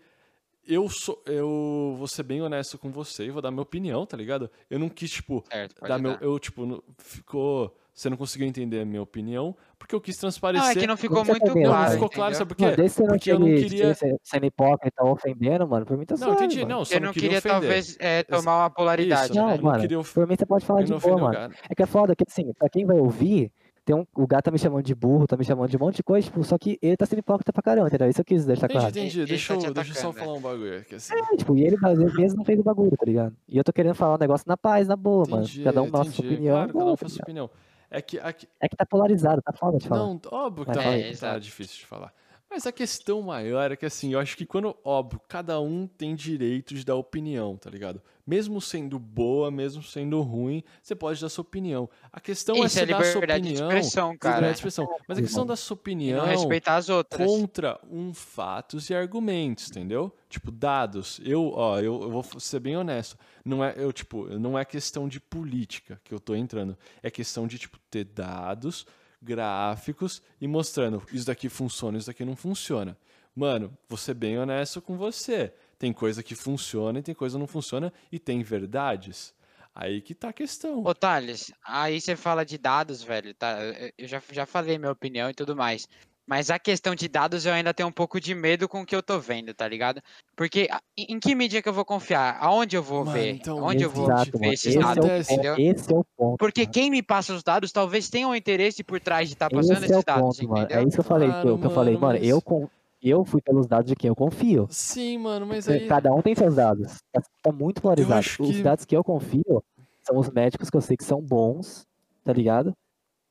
eu sou, eu vou ser bem honesto com você e vou dar minha opinião, tá ligado? Eu não quis, tipo, Certo, dar meu, dar. eu, tipo, não- ficou, você não conseguiu entender a minha opinião, porque eu quis transparecer. Não, é que não ficou você muito Não, claro. não ficou claro, sabe por quê? desde que você não Porque eu não queria... sendo, sendo hipócrita ou ofendendo, mano, por mim tá Não, entendi, mano. não, só Você não queria ofender. talvez, é, tomar uma polaridade, Isso, Não, né? não mano, queria por mim você pode falar Eu de boa, mano. É que é foda, que assim, pra quem vai ouvir, tem um, o gato tá me chamando de burro, tá me chamando de um monte de coisa, tipo, só que ele tá sendo hipócrita pra caramba, entendeu? Isso eu quis deixar Entendi, claro. entendi. Ele Deixa tá deixa eu só falar um bagulho. Que, assim, É, tipo, e ele às vezes mesmo não fez o bagulho, tá ligado? E eu tô querendo falar um negócio na paz, na boa, mano. entendi, Cada um dá a sua entendi. opinião. Claro, cada um tá faz sua ligado? opinião. É que, aqui, É que tá polarizado, tá foda de falar. Não, óbvio que tá, aí. tá difícil de falar. Mas a questão maior é que, assim, eu acho que quando, óbvio, cada um tem direito de dar opinião, tá ligado? Mesmo sendo boa, mesmo sendo ruim, você pode dar sua opinião. A questão é Isso é você dar sua liberdade de opinião. expressão, liberdade cara. de expressão. Mas a questão da sua E opinião não respeitar as outras. contra um fatos e argumentos, entendeu? Tipo, dados. Eu, ó, eu, eu vou ser bem honesto. Não é, eu, tipo, não é questão de política que eu tô entrando. É questão de, tipo, ter dados, gráficos e mostrando isso daqui funciona, isso daqui não funciona. Mano, vou ser bem honesto com você. Tem coisa que funciona e tem coisa que não funciona e tem verdades. Aí que tá a questão. Ô, Thales, aí você fala de dados, velho, tá? eu- já, já falei minha opinião e tudo mais. Mas a questão de dados eu ainda tenho um pouco de medo com o que eu tô vendo, tá ligado? Porque em que mídia que eu vou confiar? Aonde eu vou Mano, ver? então, Onde eu vou Exato, ver mano. esses Esse é, dados, o, acontece, entendeu? esse é o ponto. Porque mano. quem me passa os dados talvez tenha um interesse por trás de estar passando Esse é o esses dados, ponto, mano. É isso que eu falei. que eu, Claro, que eu falei, mano, mano, mas- eu, con- eu fui pelos dados de quem eu confio. Sim, mano, mas Porque aí. Cada um tem seus dados. Tá, tá muito polarizado. Os que- dados que eu confio são os médicos que eu sei que são bons, tá ligado?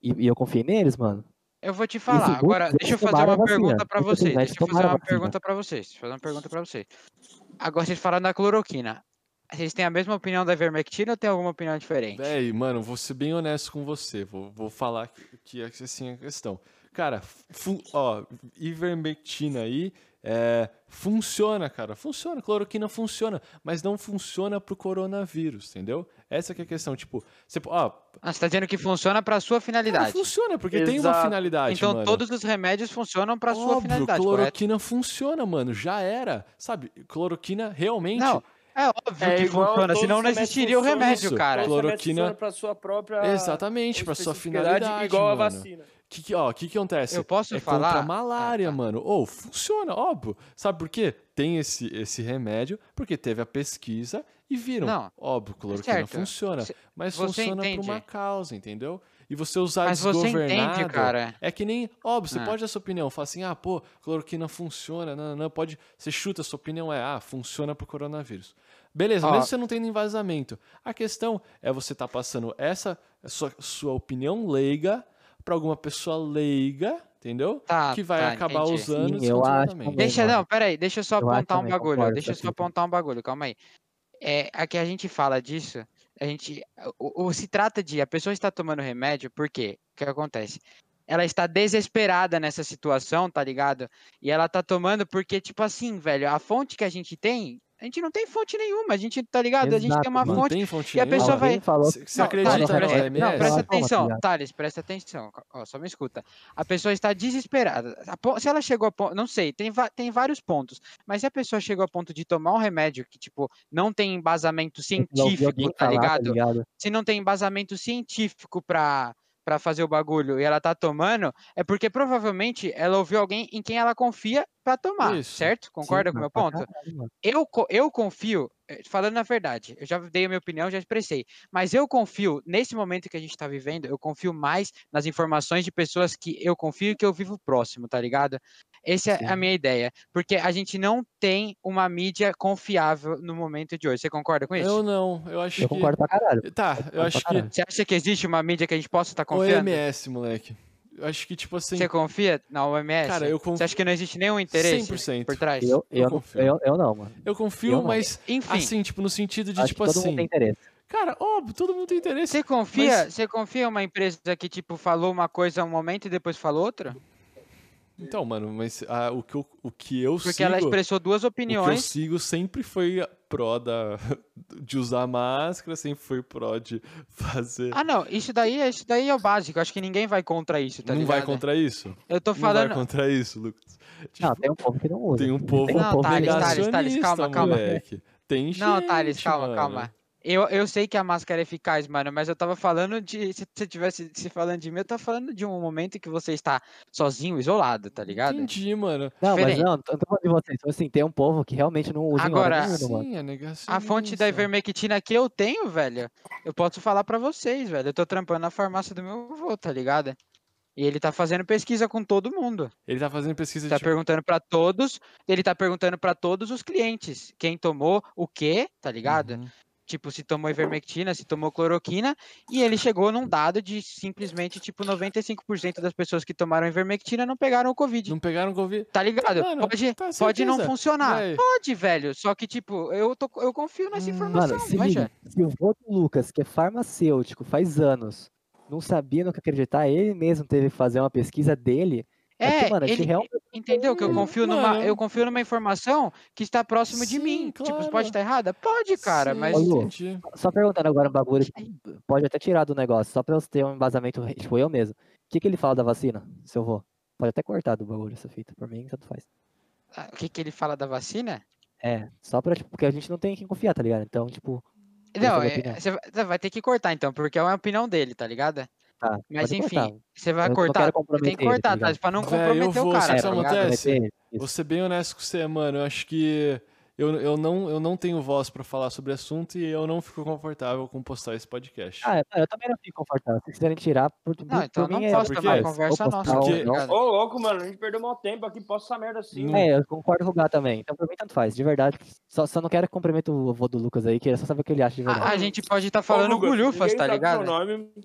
E, e eu confio neles, mano. Eu vou te falar. segundo, Agora, deixa eu fazer uma pergunta pra Muitos vocês. Deixa eu fazer uma pergunta pra vocês. Deixa eu fazer uma pergunta pra vocês. Agora vocês falaram da cloroquina. Vocês têm a mesma opinião da ivermectina ou tem alguma opinião diferente? Véi, mano, vou ser bem honesto com você. Vou, vou falar que, que é assim a questão. Cara, ó, ivermectina aí, É, funciona, cara. Funciona. Cloroquina funciona. Mas não funciona pro coronavírus, entendeu? Essa que é a questão. Tipo, você, ó, Ah, você tá dizendo que funciona pra sua cara, finalidade. funciona, porque tem uma Exato. finalidade, Então mano. todos os remédios funcionam pra sua Óbvio, finalidade, correto? cloroquina funciona, mano. Já era. Sabe, cloroquina realmente. Não, é óbvio É que funciona, senão não existiria o remédio, Isso, cara. Cloroquina- pra sua própria Exatamente, pra sua finalidade. Igual a mano. vacina. Que que, ó, que que acontece? Eu posso é falar? contra a malária, Ah, tá. mano. Ou funciona, óbvio. Sabe por quê? Tem esse, esse remédio, porque teve a pesquisa e viram. Não, Óbvio, cloroquina certo. funciona. Mas você funciona por entende? uma causa, entendeu? E você usar Mas você desgovernado... entende, cara. É que nem, óbvio, você Ah. pode dar sua opinião, falar assim, ah, pô, cloroquina funciona, não, não, pode, você chuta, sua opinião é, ah, funciona pro coronavírus. Beleza, Ó. mesmo você não tendo embasamento. A questão é você tá passando essa sua, sua opinião leiga pra alguma pessoa leiga, entendeu? Tá, que vai tá, acabar entendi. usando Sim, eu acho. Deixa, não, peraí, deixa eu só Eu apontar um bagulho. concordo Deixa eu só apontar um bagulho, calma aí. É, aqui a gente fala disso, a gente. O, o- se trata de a pessoa está tomando remédio, por quê? O que acontece? Ela está desesperada nessa situação, tá ligado? E ela tá tomando porque, tipo assim, velho, a fonte que a gente tem, a gente não tem fonte nenhuma, a gente, tá ligado? a gente tem Exato, uma Não mano. fonte. tem fonte e a nenhuma? pessoa vai- Alguém falou Você você Não, acredita Thales, OMS? Não, presta atenção, Thales, presta atenção. Ó, só me escuta. A pessoa está desesperada. Se ela chegou a ponto. Não sei, tem, tem vários pontos. Mas se a pessoa chegou a ponto de tomar um remédio que, tipo, não tem embasamento científico, tá falar, ligado? Se não tem embasamento científico pra, pra fazer o bagulho e ela tá tomando, é porque provavelmente ela ouviu alguém em quem ela confia pra tomar, Isso. certo? Concorda Sim, com o meu ponto? eu, eu confio, eh, falando a verdade, eu já dei a minha opinião, já expressei, mas eu confio, nesse momento que a gente está vivendo, eu confio mais nas informações de pessoas que eu confio e que eu vivo próximo, tá ligado? Essa é a Sim. minha ideia, porque a gente não tem uma mídia confiável no momento de hoje. Você concorda com isso? Eu não, eu acho Eu que... concordo pra caralho. Tá, eu pra acho que... caralho. Você acha que existe uma mídia que a gente possa estar confiando? OMS, moleque. Eu acho que, tipo assim... Você confia na OMS? Cara, eu Você acha que não existe nenhum interesse 100%. por trás? Eu, Eu eu, confio. eu, eu não, mano. Eu confio, Eu mas Enfim, assim, tipo, no sentido de, Acho tipo que todo assim. mundo tem interesse. Cara, óbvio, todo mundo tem interesse. você confia, mas- você confia em uma empresa que, tipo, falou uma coisa um momento e depois falou outra? Então, mano, mas ah, o, que eu, o que eu Porque sigo. ela expressou duas O que eu opiniões. sigo sempre foi pró da, de usar máscara, sempre foi pró de fazer. Ah, não, isso daí, é- isso daí é o básico. Acho que ninguém vai contra isso, tá não ligado? vai contra isso? Eu tô Não vai falando. contra isso, Lucas. Não, Tipo, tem um povo que não usa. tem um povo Tem um Não, povo Thales, Thales. Thales, calma, calma. moleque. Tem gente, Não, Thales, calma, mano. calma. Eu, eu sei que a máscara é eficaz, mano, mas eu tava falando de. Se você tivesse se falando de mim, eu tava falando de um momento em que você está sozinho, isolado, tá ligado? Entendi, mano. Não, mas Diferente. não, não tô falando de vocês. Tipo assim, tem um povo que realmente não usa Agora- nenhuma, mano. Sim, é negacionista. A fonte da ivermectina que eu tenho, velho, eu posso falar pra vocês, velho. Eu tô trampando na farmácia do meu avô, tá ligado? E ele tá fazendo pesquisa com todo mundo. Ele tá fazendo pesquisa Tá de. perguntando pra todos, ele tá perguntando pra todos os clientes quem tomou o quê, tá ligado? Uhum. Tipo, se tomou ivermectina, se tomou cloroquina, e ele chegou num dado de simplesmente, tipo, 95% das pessoas que tomaram ivermectina não pegaram o Covid. Não pegaram Covid? Tá ligado? Mano, pode tá pode não funcionar. Véi. Pode, velho. Só que, tipo, eu, tô, eu confio nessa Hum, informação, Mano, se liga, se o vô do Lucas, que é farmacêutico, faz anos, não sabia no que acreditar, ele mesmo teve que fazer uma pesquisa dele. É, É, porque, mano, a gente ele, realmente entendeu? Que eu confio numa, mano. eu confio numa informação que está próximo de Sim, mim. Tipo, claro. pode estar errada? Pode, cara, Sim, mas Lu. Só perguntando agora um bagulho, que pode até tirar do negócio, só pra eu ter um embasamento, tipo, eu mesmo. O que, que ele fala da vacina, seu vô? Pode até cortar do bagulho essa fita, por mim, tanto faz. Ah, o que que ele fala da vacina? É, só pra, tipo, porque a gente não tem quem confiar, tá ligado? Então, tipo, Não, é, opinião. você vai- você vai ter que cortar então, porque é uma opinião dele, tá ligado? Tá. Mas pode enfim, cortar. você vai Eu cortar. Tem que ele, tá cortar, tá? Pra não comprometer vou, o cara, sabe o tá que acontece? Vou ser bem honesto com você, mano. Eu acho que eu, eu, não, eu não tenho voz pra falar sobre o assunto e eu não fico confortável com postar esse podcast. Ah, eu- eu também não fico confortável. Se quiserem tirar, por, por, Não, então por não mim é posso porque- tomar conversa postar nossa, Porque- tá? Ô, louco, mano, a gente perdeu mal tempo aqui, posso essa merda assim. É, eu concordo com o Gá também. Então, por mim, tanto faz, de verdade. Só, só não quero comprometer o avô do Lucas aí, que é só saber o que ele acha de A, verdade. a gente pode estar Ô, falando Lucas, gulhufas, tá ligado?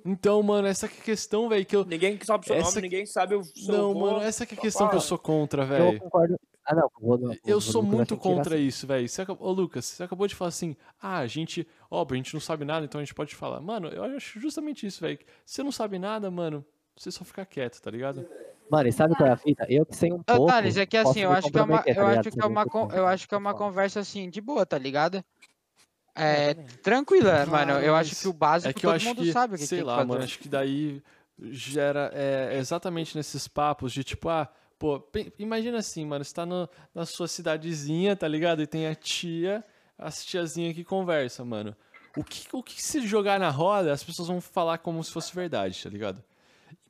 Então, mano, essa que é a questão, velho, que eu... ninguém sabe seu Essa nome, ninguém sabe o seu Não, vô. mano, essa que é a questão que eu sou contra, eu velho. concordo. Ah, não, do- o Eu sou muito tirar contra isso, velho. Ô, Lucas, você acabou de falar assim, ah, a gente, óbvio, a gente não sabe nada, então a gente pode falar. Mano, eu acho justamente isso, velho. Se você não sabe nada, mano, você só fica quieto, tá ligado? Mano, e sabe qual é a fita? Eu que sei um Ô, pouco. Thales, é que assim, eu acho que é uma, eu ligado? acho que é uma, eu acho que é uma conversa assim de boa, tá ligado? É tranquila, mano. Claro, Eu acho que o básico É que eu todo acho mundo que, sabe o que sei tem lá, que fazer. mano, acho que daí gera é, exatamente nesses papos de tipo, ah, pô, imagina assim, mano, você tá no- na sua cidadezinha, tá ligado? E tem a tia, as tiazinhas que conversam, mano. O que, o que se jogar na roda, as pessoas vão falar como se fosse verdade, tá ligado?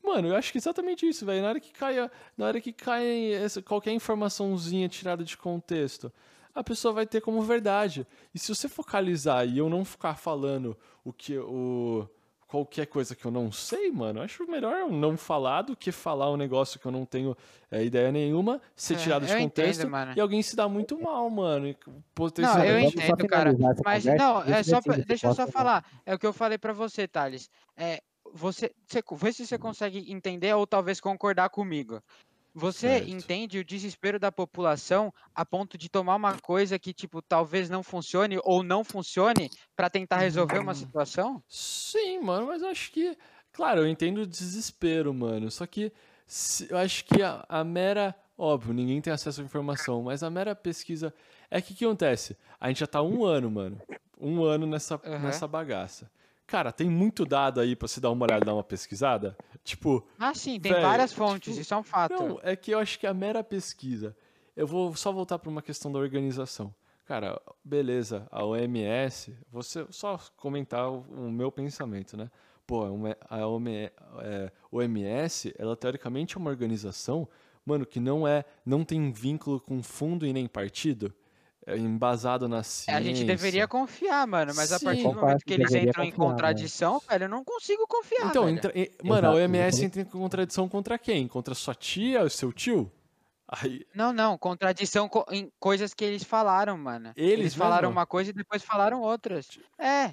Mano, eu acho que é exatamente isso, velho. Na hora que caia, na hora que cai essa- qualquer informaçãozinha tirada de contexto, a pessoa vai ter como verdade. E se você focalizar e eu não ficar falando o que o qualquer coisa que eu não sei, mano, acho melhor eu não falar do que falar um negócio que eu não tenho é, ideia nenhuma, ser É, tirado de entendo, contexto mano. e alguém se dá muito mal, mano. E Não, eu entendo, cara. Mas conversa, não, é só pra- deixa eu só falar. É o que eu falei pra você, Thales. É, você, você, vê se você consegue entender ou talvez concordar comigo. Você Certo. entende o desespero da população a ponto de tomar uma coisa que, tipo, talvez não funcione ou não funcione pra tentar resolver uma situação? Sim, mano, mas eu acho que. Claro, eu entendo o desespero, mano. Só que se- eu acho que a, a mera. Óbvio, ninguém tem acesso à informação, mas a mera pesquisa. É que o que acontece? A gente já tá um ano, mano. Um ano nessa, Aham. nessa bagaça. Cara, tem muito dado aí pra você dar uma olhada dar uma pesquisada. Tipo, Ah, sim, tem Véi, várias tipo, fontes, isso é um fato. não, é que eu acho que a mera pesquisa. Eu vou só voltar para uma questão da organização. Cara, beleza, a OMS, você só comentar o, o meu pensamento, né? Pô, uma- a OMS, é, ela teoricamente é uma organização, mano, que não é, não tem vínculo com fundo e nem partido, é embasado na É, ciência. A gente deveria confiar, mano, mas a Sim. partir do momento que que eles entram em confiar, mano. contradição, velho, eu não consigo confiar, Então, velho. entra- mano, a Exato, OMS exatamente. entra em contradição contra quem? Contra sua tia, o seu tio? Aí, Não, não, contradição co- em coisas que eles falaram, mano. Eles falaram mesmo? uma coisa e depois falaram outras. É,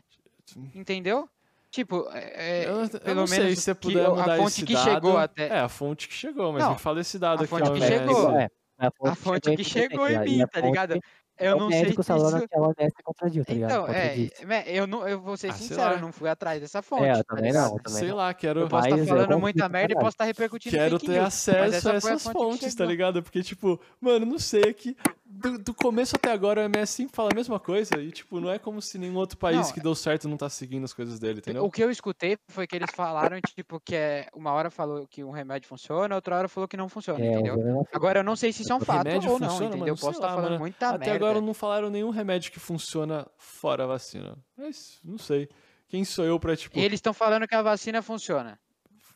entendeu? Tipo, é, é, Eu, eu pelo não sei menos se você que puder eu- mudar a fonte esse que dado. chegou até. É, a fonte que chegou, mas Não, me fala esse dado a aqui. fonte que OMS. chegou. É, a fonte, A fonte que chegou chegou em e mim, a tá ligado? é Eu o não sei médico se falando isso... que a OMS contradiu, tá ligado? Então, é, Contradisse. é, eu, não, eu vou ser Ah, sincero, eu não fui atrás dessa fonte. É, eu tá também não, eu também Sei não. lá, quero, Eu posso estar eu falando muita merda e posso estar repercutindo quero ter news, acesso essa a essas fonte fontes, tá ligado? Porque, tipo, mano, não sei, é que do, do começo até agora o sempre fala a mesma coisa e, tipo, não é como se nenhum outro país Não, que deu certo não tá seguindo as coisas dele, entendeu? O que eu escutei foi que eles falaram, tipo, que é, uma hora falou que um remédio funciona, outra hora falou que não funciona, É, entendeu? eu. Agora eu não sei se isso é um O fato remédio ou não, funciona, entendeu? mano, Eu posso estar lá, falando mano. muita Até merda. agora não falaram nenhum remédio que funciona fora a vacina. Mas, não sei. Quem sou eu pra, tipo... E eles estão falando que a vacina funciona.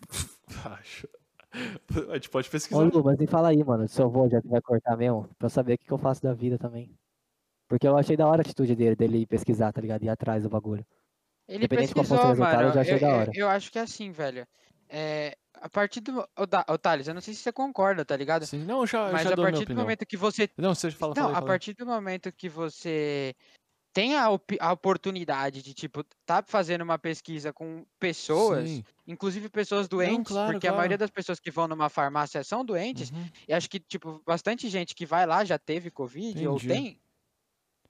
Acho. A gente pode Ô, pesquisar. Lu, mas me fala aí, mano, se eu vou, já que vai cortar mesmo, pra eu saber o que, que eu faço da vida também. Porque eu achei da hora a atitude dele, dele ir pesquisar, tá ligado? Ir atrás do bagulho. Ele pesquisou, mano. eu já achei eu, hora. eu acho que é assim, velho. É, a partir do. Ô, Da- ô, Thales, eu não sei se você concorda, tá ligado? Sim, não, já, Mas já a partir do opinião. momento que você. Não, você fala, Não, fala a fala partir do momento que você tem a, opi- a oportunidade de, tipo, tá fazendo uma pesquisa com pessoas, Sim. inclusive pessoas doentes, claro, porque a maioria claro. das pessoas que vão numa farmácia são doentes, Uhum. e acho que, tipo, bastante gente que vai lá já teve Covid ou Entendi. tem.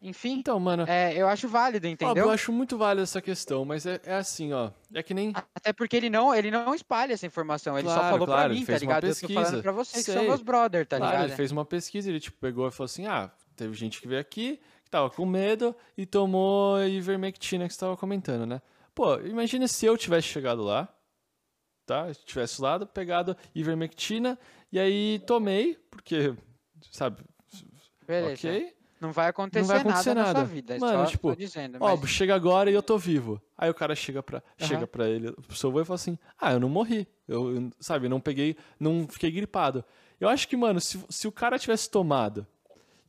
Enfim, Então, mano, é, eu acho válido, entendeu? eu acho muito válida essa questão, mas é, é assim, ó. É que nem. Até porque ele não, ele não espalha essa informação, ele só Claro, falou claro, pra mim, tá ligado? Eu tô falando pra vocês que sei. são meus brother, tá claro, ligado? ele fez uma pesquisa, ele tipo pegou e falou assim: ah, teve gente que veio aqui, que tava com medo e tomou ivermectina que você tava comentando, né? Pô, imagina se eu tivesse chegado lá, tá? Se Tivesse lá, pegado ivermectina e aí tomei, porque, sabe, Beleza. ok. Não vai acontecer, acontecer nada, na nada. sua vida, Mano, só tipo, tô dizendo. Mas... Ó, chega agora e eu tô vivo. Aí o cara chega pra, Aham. chega pra ele, a pessoa vai e fala assim: Ah, eu não morri. Eu, sabe, não peguei, não fiquei gripado. Eu acho que, mano, se, se o cara tivesse tomado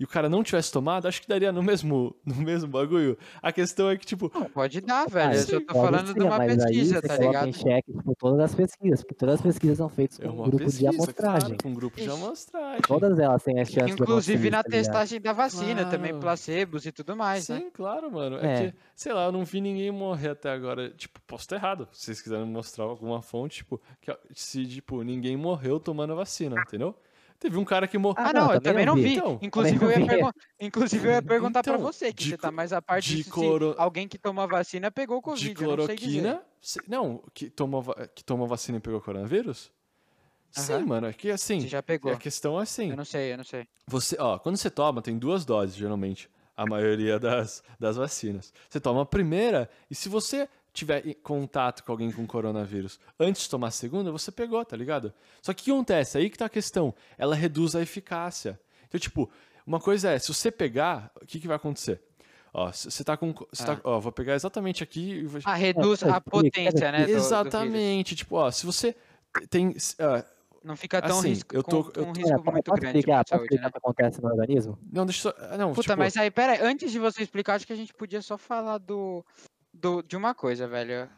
e o cara não tivesse tomado, acho que daria no mesmo, no mesmo bagulho. A questão é que, tipo, Não, pode dar, velho. Ah, eu só tô falando ser, de uma pesquisa, você tá coloca ligado? em xeque tipo, todas as pesquisas, porque todas as pesquisas são feitas com é um uma grupo de pesquisa, amostragem. claro, com um grupo de amostragem. Todas elas têm as chances de Inclusive na tá testagem da vacina, também Claro. placebos e tudo mais, né? Sim, claro, mano. É. É. que, sei lá, eu não vi ninguém morrer até agora. Tipo, posso estar errado. Se vocês quiserem mostrar alguma fonte, tipo, que, se, tipo, ninguém morreu tomando a vacina, entendeu? Teve um cara que morreu. Ah, Ah, não, eu também também não vi. vi. Então, inclusive, eu ia pergun- inclusive, eu ia perguntar pra Então, você, que de você tá mais a parte de coro- alguém que tomou a vacina pegou Covid, de eu não sei dizer. cloroquina. Não, que tomou, que tomou vacina e pegou coronavírus? Sim, Aham. mano, é que assim, Você já pegou. a questão é assim, Eu não sei, eu não sei. você, ó, quando você toma, tem duas doses, geralmente, a maioria das, das vacinas. Você toma a primeira, e se você tiver contato com alguém com coronavírus antes de tomar a segunda, você pegou, tá ligado? Só que o que acontece? Aí que tá a questão. Ela reduz a eficácia. Então, tipo, uma coisa é, se você pegar, o que, que vai acontecer? Ó, você tá com. Você Ah. tá, ó, vou pegar exatamente aqui e vou. Ah, reduz É, a explica, potência, né? do- do vírus. Exatamente. tipo, ó, se você tem. ah, Não fica tão Assim, risco, eu tô- com, eu um tô- risco É, muito posso grande explicar, pra posso saúde, explicar né? o que acontece no organismo? não, deixa eu só. ah, Não, Puta, tipo, mas aí, pera aí, antes de você explicar, acho que a gente podia só falar do, do de uma coisa, velho.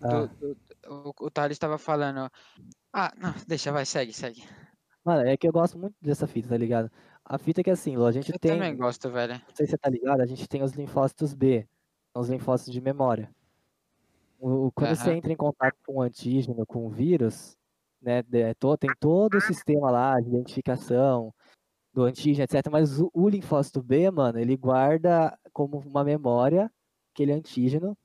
Do, Ah. do- o, o Thales tava falando. Ah, não, deixa, vai, segue, segue. Mano, é que eu gosto muito dessa fita, tá ligado? A fita é que assim, a gente Eu tem. também gosto, velho. Não sei se você tá ligado, a gente tem os linfócitos B, são os linfócitos de memória. O, quando você Aham. entra em contato com o antígeno, com o vírus, né, to- tem todo o sistema lá de identificação do antígeno, etc. Mas o, o linfócito B, mano, ele guarda como uma memória aquele antígeno.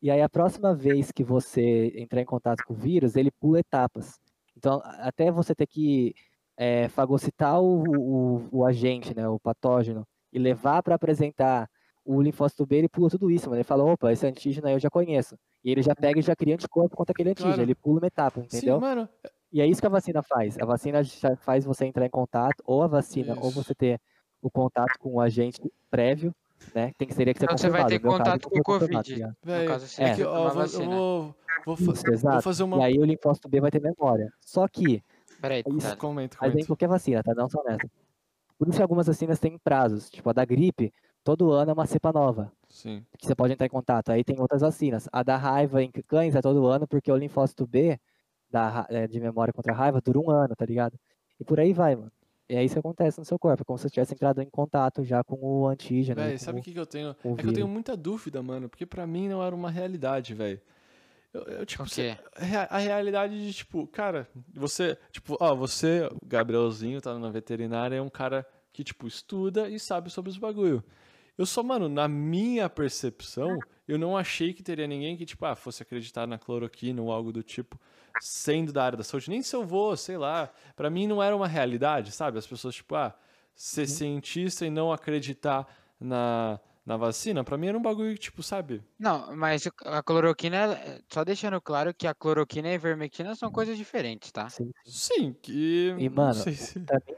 E aí a próxima vez que você entrar em contato com o vírus, ele pula etapas. Então, até você ter que eh, fagocitar o, o, o agente, né, o patógeno, e levar para apresentar o linfócito B, ele pula tudo isso, mano. Ele fala, opa, esse antígeno aí eu já conheço. E ele já pega e já cria anticorpo contra aquele antígeno. Claro. Ele pula uma etapa, entendeu? Sim, mano. E é isso que a vacina faz. A vacina já faz você entrar em contato, ou a vacina, ou Isso. você ter o contato com o agente prévio, né? Tem que seria que ser Então você vai ter contato com o Covid. tá caso, é que, ó, vou, fazer uma. E aí o linfócito B vai ter memória. Só que, Peraí, Isso. Thales. Comenta, mas em comenta. qualquer vacina, tá? Não só nessa. Por isso que algumas vacinas têm prazos. Tipo, a da gripe, todo ano é uma cepa nova. Sim. que você pode entrar em contato. Aí tem outras vacinas. A da raiva em cães é todo ano, porque o linfócito B da, é, de memória contra a raiva dura um ano, tá ligado? E por aí vai, mano. E é isso que acontece no seu corpo, é como se você tivesse entrado em contato já com o antígeno. e Véi, sabe o que, que eu tenho? É que eu tenho muita dúvida, mano, porque pra mim não era uma realidade, velho. Eu, eu, tipo, O cê- quê? rea- a realidade de, tipo, cara, você, tipo, ó, você, o Gabrielzinho, tá na veterinária, é um cara que, tipo, estuda e sabe sobre os bagulho. Eu só, mano, na minha percepção, eu não achei que teria ninguém que, tipo, ah, fosse acreditar na cloroquina ou algo do tipo, sendo da área da saúde. Nem se eu vou, sei lá. Pra mim não era uma realidade, sabe? As pessoas, tipo, ah, ser cientista e não acreditar na, na vacina, pra mim era um bagulho, tipo, sabe? Não, mas a cloroquina, ela- só deixando claro que a cloroquina e a ivermectina são coisas diferentes, tá? Sim. Sim, que. E, não mano, sei se- pra mim,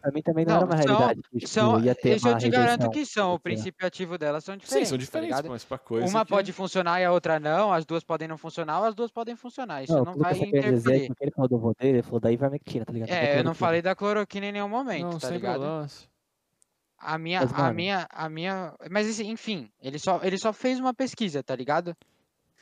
pra mim também não, Não, era uma são- realidade tipo, São, ia ter isso uma eu te garanto que são, o princípio ativo delas são Sim, diferentes. são tá diferentes, ligado? mas pra coisa. Uma que- pode funcionar e a outra não, as duas podem não funcionar, ou as duas podem funcionar. Isso Não, não vai dizer é interferir. que o que ele falou do dele, ele falou da ivermectina, tá ligado? É, eu não falei da cloroquina em nenhum momento, Não, tá ligado? balanço. A minha, Mas, a minha, a minha. Mas assim, enfim, ele só, ele só fez uma pesquisa, tá ligado?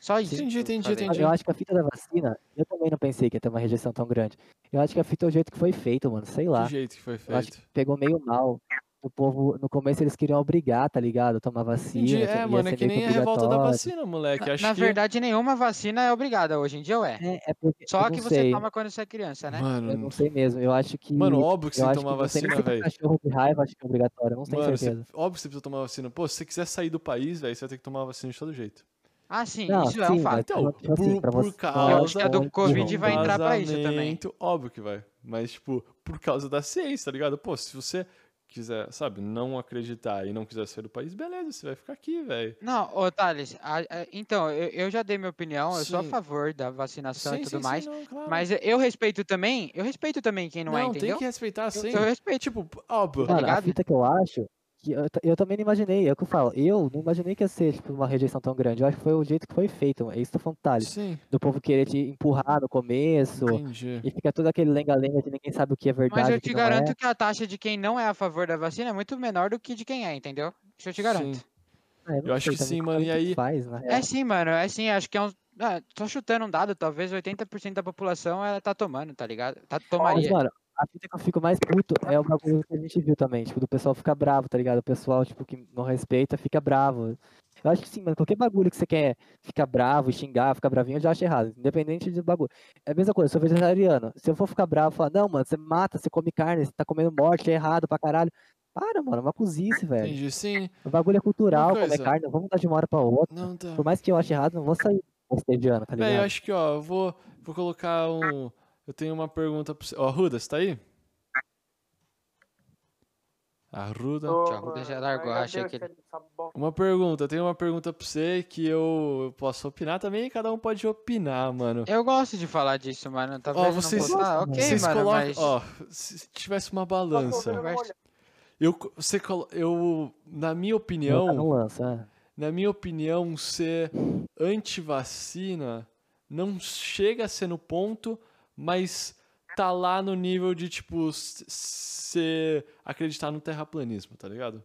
Só isso. Entendi, eu entendi, entendi. Eu acho que a fita da vacina, eu também não pensei que ia ter uma rejeição tão grande. Eu acho que a fita é o jeito que foi feito, mano. Sei lá. Que jeito que foi Eu acho feito. que pegou meio mal. O povo, no começo, eles queriam obrigar, tá ligado? Tomar vacina. Entendi. É, mano, é que nem a revolta da obrigatório. vacina, moleque. Na, Acho na que... verdade, nenhuma vacina é obrigada hoje em dia, ué. É, é porque, eu Só que você sei, toma quando você é criança, né? Eu Mano, não sei mesmo. Eu acho que. mano, óbvio que eu você acho tomar que você vacina, velho. cachorro de raiva, acho que é obrigatório. Eu não tenho Mano, você, certeza. óbvio que você precisa tomar vacina. Pô, se você quiser sair do país, velho, você vai ter que tomar vacina de todo jeito. Ah, sim, Não, isso é um sim, fato. mas- Então, tipo assim, por, pra por causa Eu acho que a do Covid vai entrar pra isso também. Óbvio que vai. Mas, tipo, por causa da ciência, tá ligado? Pô, se você quiser, sabe, não acreditar e não quiser sair do país, beleza, você vai ficar aqui, velho. Não, ô Thales, a- a- então, eu, eu já dei minha opinião, eu sou a Sim. favor da vacinação e tudo mais, não, claro. mas eu respeito também, eu respeito também quem não, não, é, tem entendeu? que respeitar, Eu- sim. eu respeito. Tipo, óbvio. Tá Mano, a ligado? fita que eu acho. Que eu, eu também não imaginei, é o que eu falo. Eu não imaginei que ia ser tipo, uma rejeição tão grande. Eu acho que foi o jeito que foi feito. É isso que eu falando, Thales. Sim, Do povo querer te empurrar no começo. entendi. E fica todo aquele lenga-lenga de ninguém sabe o que é verdade. Mas eu o que te não garanto é. que a taxa de quem não é a favor da vacina é muito menor do que de quem é, entendeu? Isso eu te garanto. Sim. Ah, não Eu acho que sim, mano, que e aí- Faz, na É sim, mano, é sim, acho que é uns. Ah, tô chutando um dado, talvez 80% da população ela tá tomando, tá ligado? Tá, Mas, tomaria. mano, a fita que eu fico mais puto é o bagulho que a gente viu também. Tipo, do pessoal ficar bravo, tá ligado? O pessoal, tipo, que não respeita, fica bravo. Eu acho que sim, mano, qualquer bagulho que você quer ficar bravo, xingar, ficar bravinho, eu já acho errado. Independente do bagulho. É a mesma coisa, eu sou vegetariano. Se eu for ficar bravo, falar, não, mano, você mata, você come carne, você tá comendo morte, é errado pra caralho. Para, mano, é uma cozice, velho. Entendi, sim. O bagulho é cultural, comer carne, não vamos mudar de uma hora pra outra. Não, tá. Por mais que eu ache errado, não vou sair bostejando, tá Véi, eu ligado? acho que, ó, eu vou, vou colocar um. Eu tenho uma pergunta pra você. Ó, Ruda, você tá aí? A Ruda. Ô, Tchau, mano, já largou, Deus, que ele-. Uma pergunta, eu tenho uma pergunta pra você que eu, posso opinar também, cada um pode opinar, mano. Eu gosto de falar disso, mano. Talvez não vocês, possa- Ah, ok, vocês mano, colocam, mas... ó, se se tivesse uma Tá balança, Conversa. eu, você, colo- eu, na minha Não, tá opinião, no lança. na minha opinião, ser anti-vacina não chega a ser no ponto, mas tá lá no nível de, tipo, você acreditar no terraplanismo, tá ligado?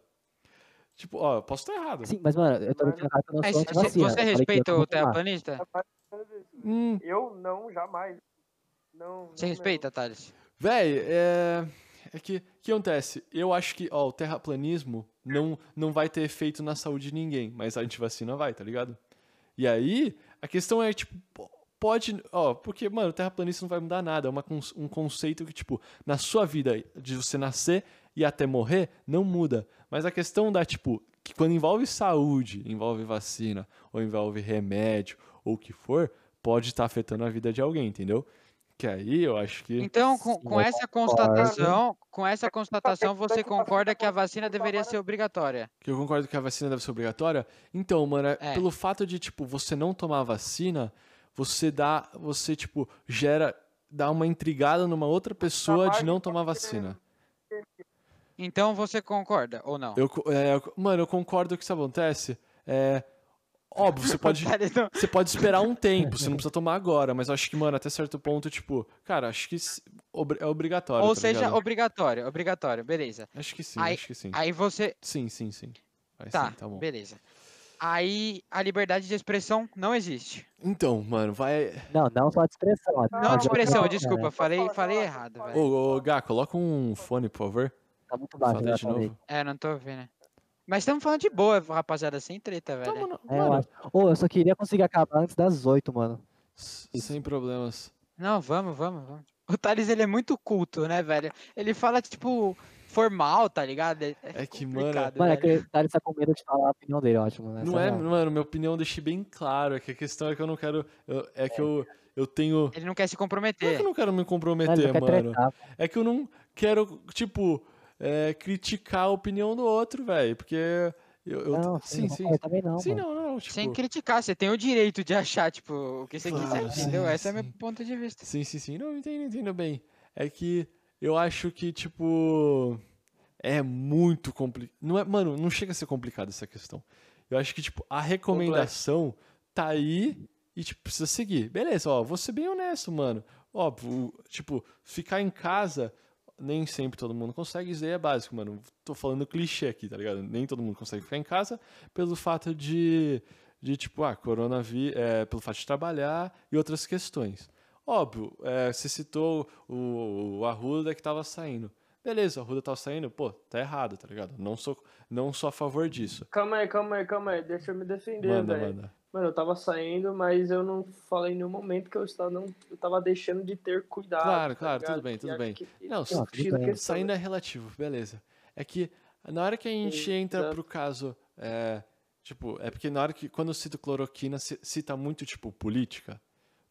Tipo, ó, eu posso estar errado. Sim, mas, mano, eu tô mentindo cara que eu não Mas sou você, antivacina. você respeita não o terraplanista? Hum, Eu não, jamais. Não, Você não respeita, Thales? Véi, é. É que. O que acontece? Eu acho que, ó, o terraplanismo não, não vai ter efeito na saúde de ninguém, mas a antivacina vai, tá ligado? E aí, a questão é, tipo, po- pode. Ó, porque, mano, o terraplanista não vai mudar nada. É uma, um conceito que, tipo, na sua vida, de você nascer e até morrer, não muda. Mas a questão da, tipo, que quando envolve saúde, envolve vacina, ou envolve remédio, ou o que for, pode estar afetando a vida de alguém, entendeu? Que aí eu acho que. Então, com, com essa constatação, com essa constatação, você concorda que a vacina deveria ser obrigatória? Que eu concordo que a vacina deve ser obrigatória. Então, mano, é É. pelo fato de, tipo, você não tomar a vacina, você dá. Você, tipo, gera. dá uma intrigada numa outra pessoa de não tomar vacina. Então você concorda ou não? Eu, é, eu- mano, eu concordo que isso acontece. É. Óbvio, você pode. Você pode esperar um tempo, você não precisa tomar agora, mas eu acho que, mano, até certo ponto, tipo, cara, acho que é obrigatório. Ou tá seja, ligado? obrigatório, obrigatório, beleza. Acho que sim, aí- acho que sim. Aí você. Sim, sim, sim. Vai Tá, sim, tá bom. beleza. Aí a liberdade de expressão não existe. Então, mano, vai. Não, não só de expressão. Não pode de expressão, desculpa, é, falei, falei errado, velho. Ô, ô, Gá, coloca um fone, por favor. Tá muito baixo, já de novo. É, não tô ouvindo. Mas estamos falando de boa, rapaziada, sem treta, velho. Tamo, É, eu acho. Ô, eu só queria conseguir acabar antes das 8, mano. sem problemas. Não, vamos, vamos, vamos. O Thales, ele é muito culto, né, velho? Ele fala, tipo, formal, tá ligado? É, É que, mano, Mano, é que o Thales tá com medo de falar a opinião dele, ótimo, né? Não Essa é, real. mano, minha opinião eu deixei bem claro. É que a questão é que eu não quero. eu- é que eu, eu tenho. Ele não quer se Não é que comprometer. eu não quero me comprometer, não mano. tretar. É que eu não quero, tipo, é, criticar a opinião do outro, velho. Porque. Eu, eu- Não, sim, não, sim. eu também não, Sim, mano. não, não. Tipo, Sem criticar, você tem o direito de achar, tipo, o que você quiser, Claro, sim, entendeu? Esse é o sim. meu ponto de vista. Sim, sim, sim. Não, entendo, entendo bem. É que eu acho que, tipo. É muito complicado. Não é, mano, não chega a ser complicado essa questão. Eu acho que, tipo, a recomendação tá aí e, tipo, precisa seguir. Beleza, ó, vou ser bem honesto, mano. Óbvio, tipo, ficar em casa, nem sempre todo mundo consegue, isso é básico, mano. Tô falando clichê aqui, tá ligado? Nem todo mundo consegue ficar em casa pelo fato de, de tipo, ah, coronavírus, é, pelo fato de trabalhar e outras questões. Óbvio, é, você citou o, o Arruda que tava saindo. Beleza, o Arruda tava saindo, pô, tá errado, tá ligado? Não sou, não sou a favor disso. Calma aí, calma aí, calma aí. Deixa eu me defender, Manda, manda. Mano, eu tava saindo, mas eu não falei em nenhum momento que eu estava, não, eu tava deixando de ter cuidado. Claro, tá claro, ligado? tudo bem, tudo bem. que Não, Não, tudo bem. Saindo é relativo, beleza. É que na hora que a gente entra Exato. pro caso, é, tipo, é porque na hora que, quando eu cito cloroquina, ci- cita muito, tipo, política.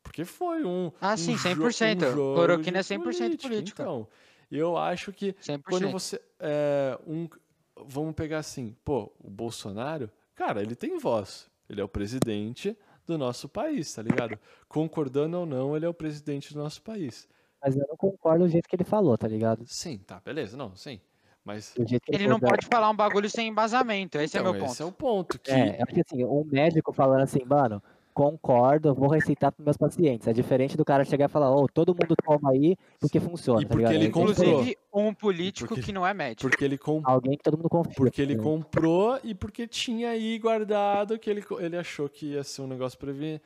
Porque foi um. Ah, um sim, jo- 100%. Um jogo Cloroquina é de 100% política. Então, eu acho que 100%. quando você. É, um, vamos pegar assim, pô, o Bolsonaro, cara, ele tem voz. Ele é o presidente do nosso país, tá ligado? Concordando ou não, ele é o presidente do nosso país. Mas eu não concordo do jeito que ele falou, tá ligado? Sim, tá, beleza, não, sim. Mas. Que Ele não pode falar um bagulho sem embasamento, esse é então, meu ponto. esse é o ponto. Que, É, acho que assim, um médico falando assim, mano, concordo, vou receitar pros meus pacientes. É diferente do cara chegar e falar, ô, todo mundo toma aí porque funciona, E tá porque ligado? ele É comprou. Inclusive, um político Porque- que não é médico. porque ele comprou. Alguém que todo mundo confia. Porque ele né? comprou e porque tinha aí guardado que ele, ele achou que ia ser um negócio prevenido,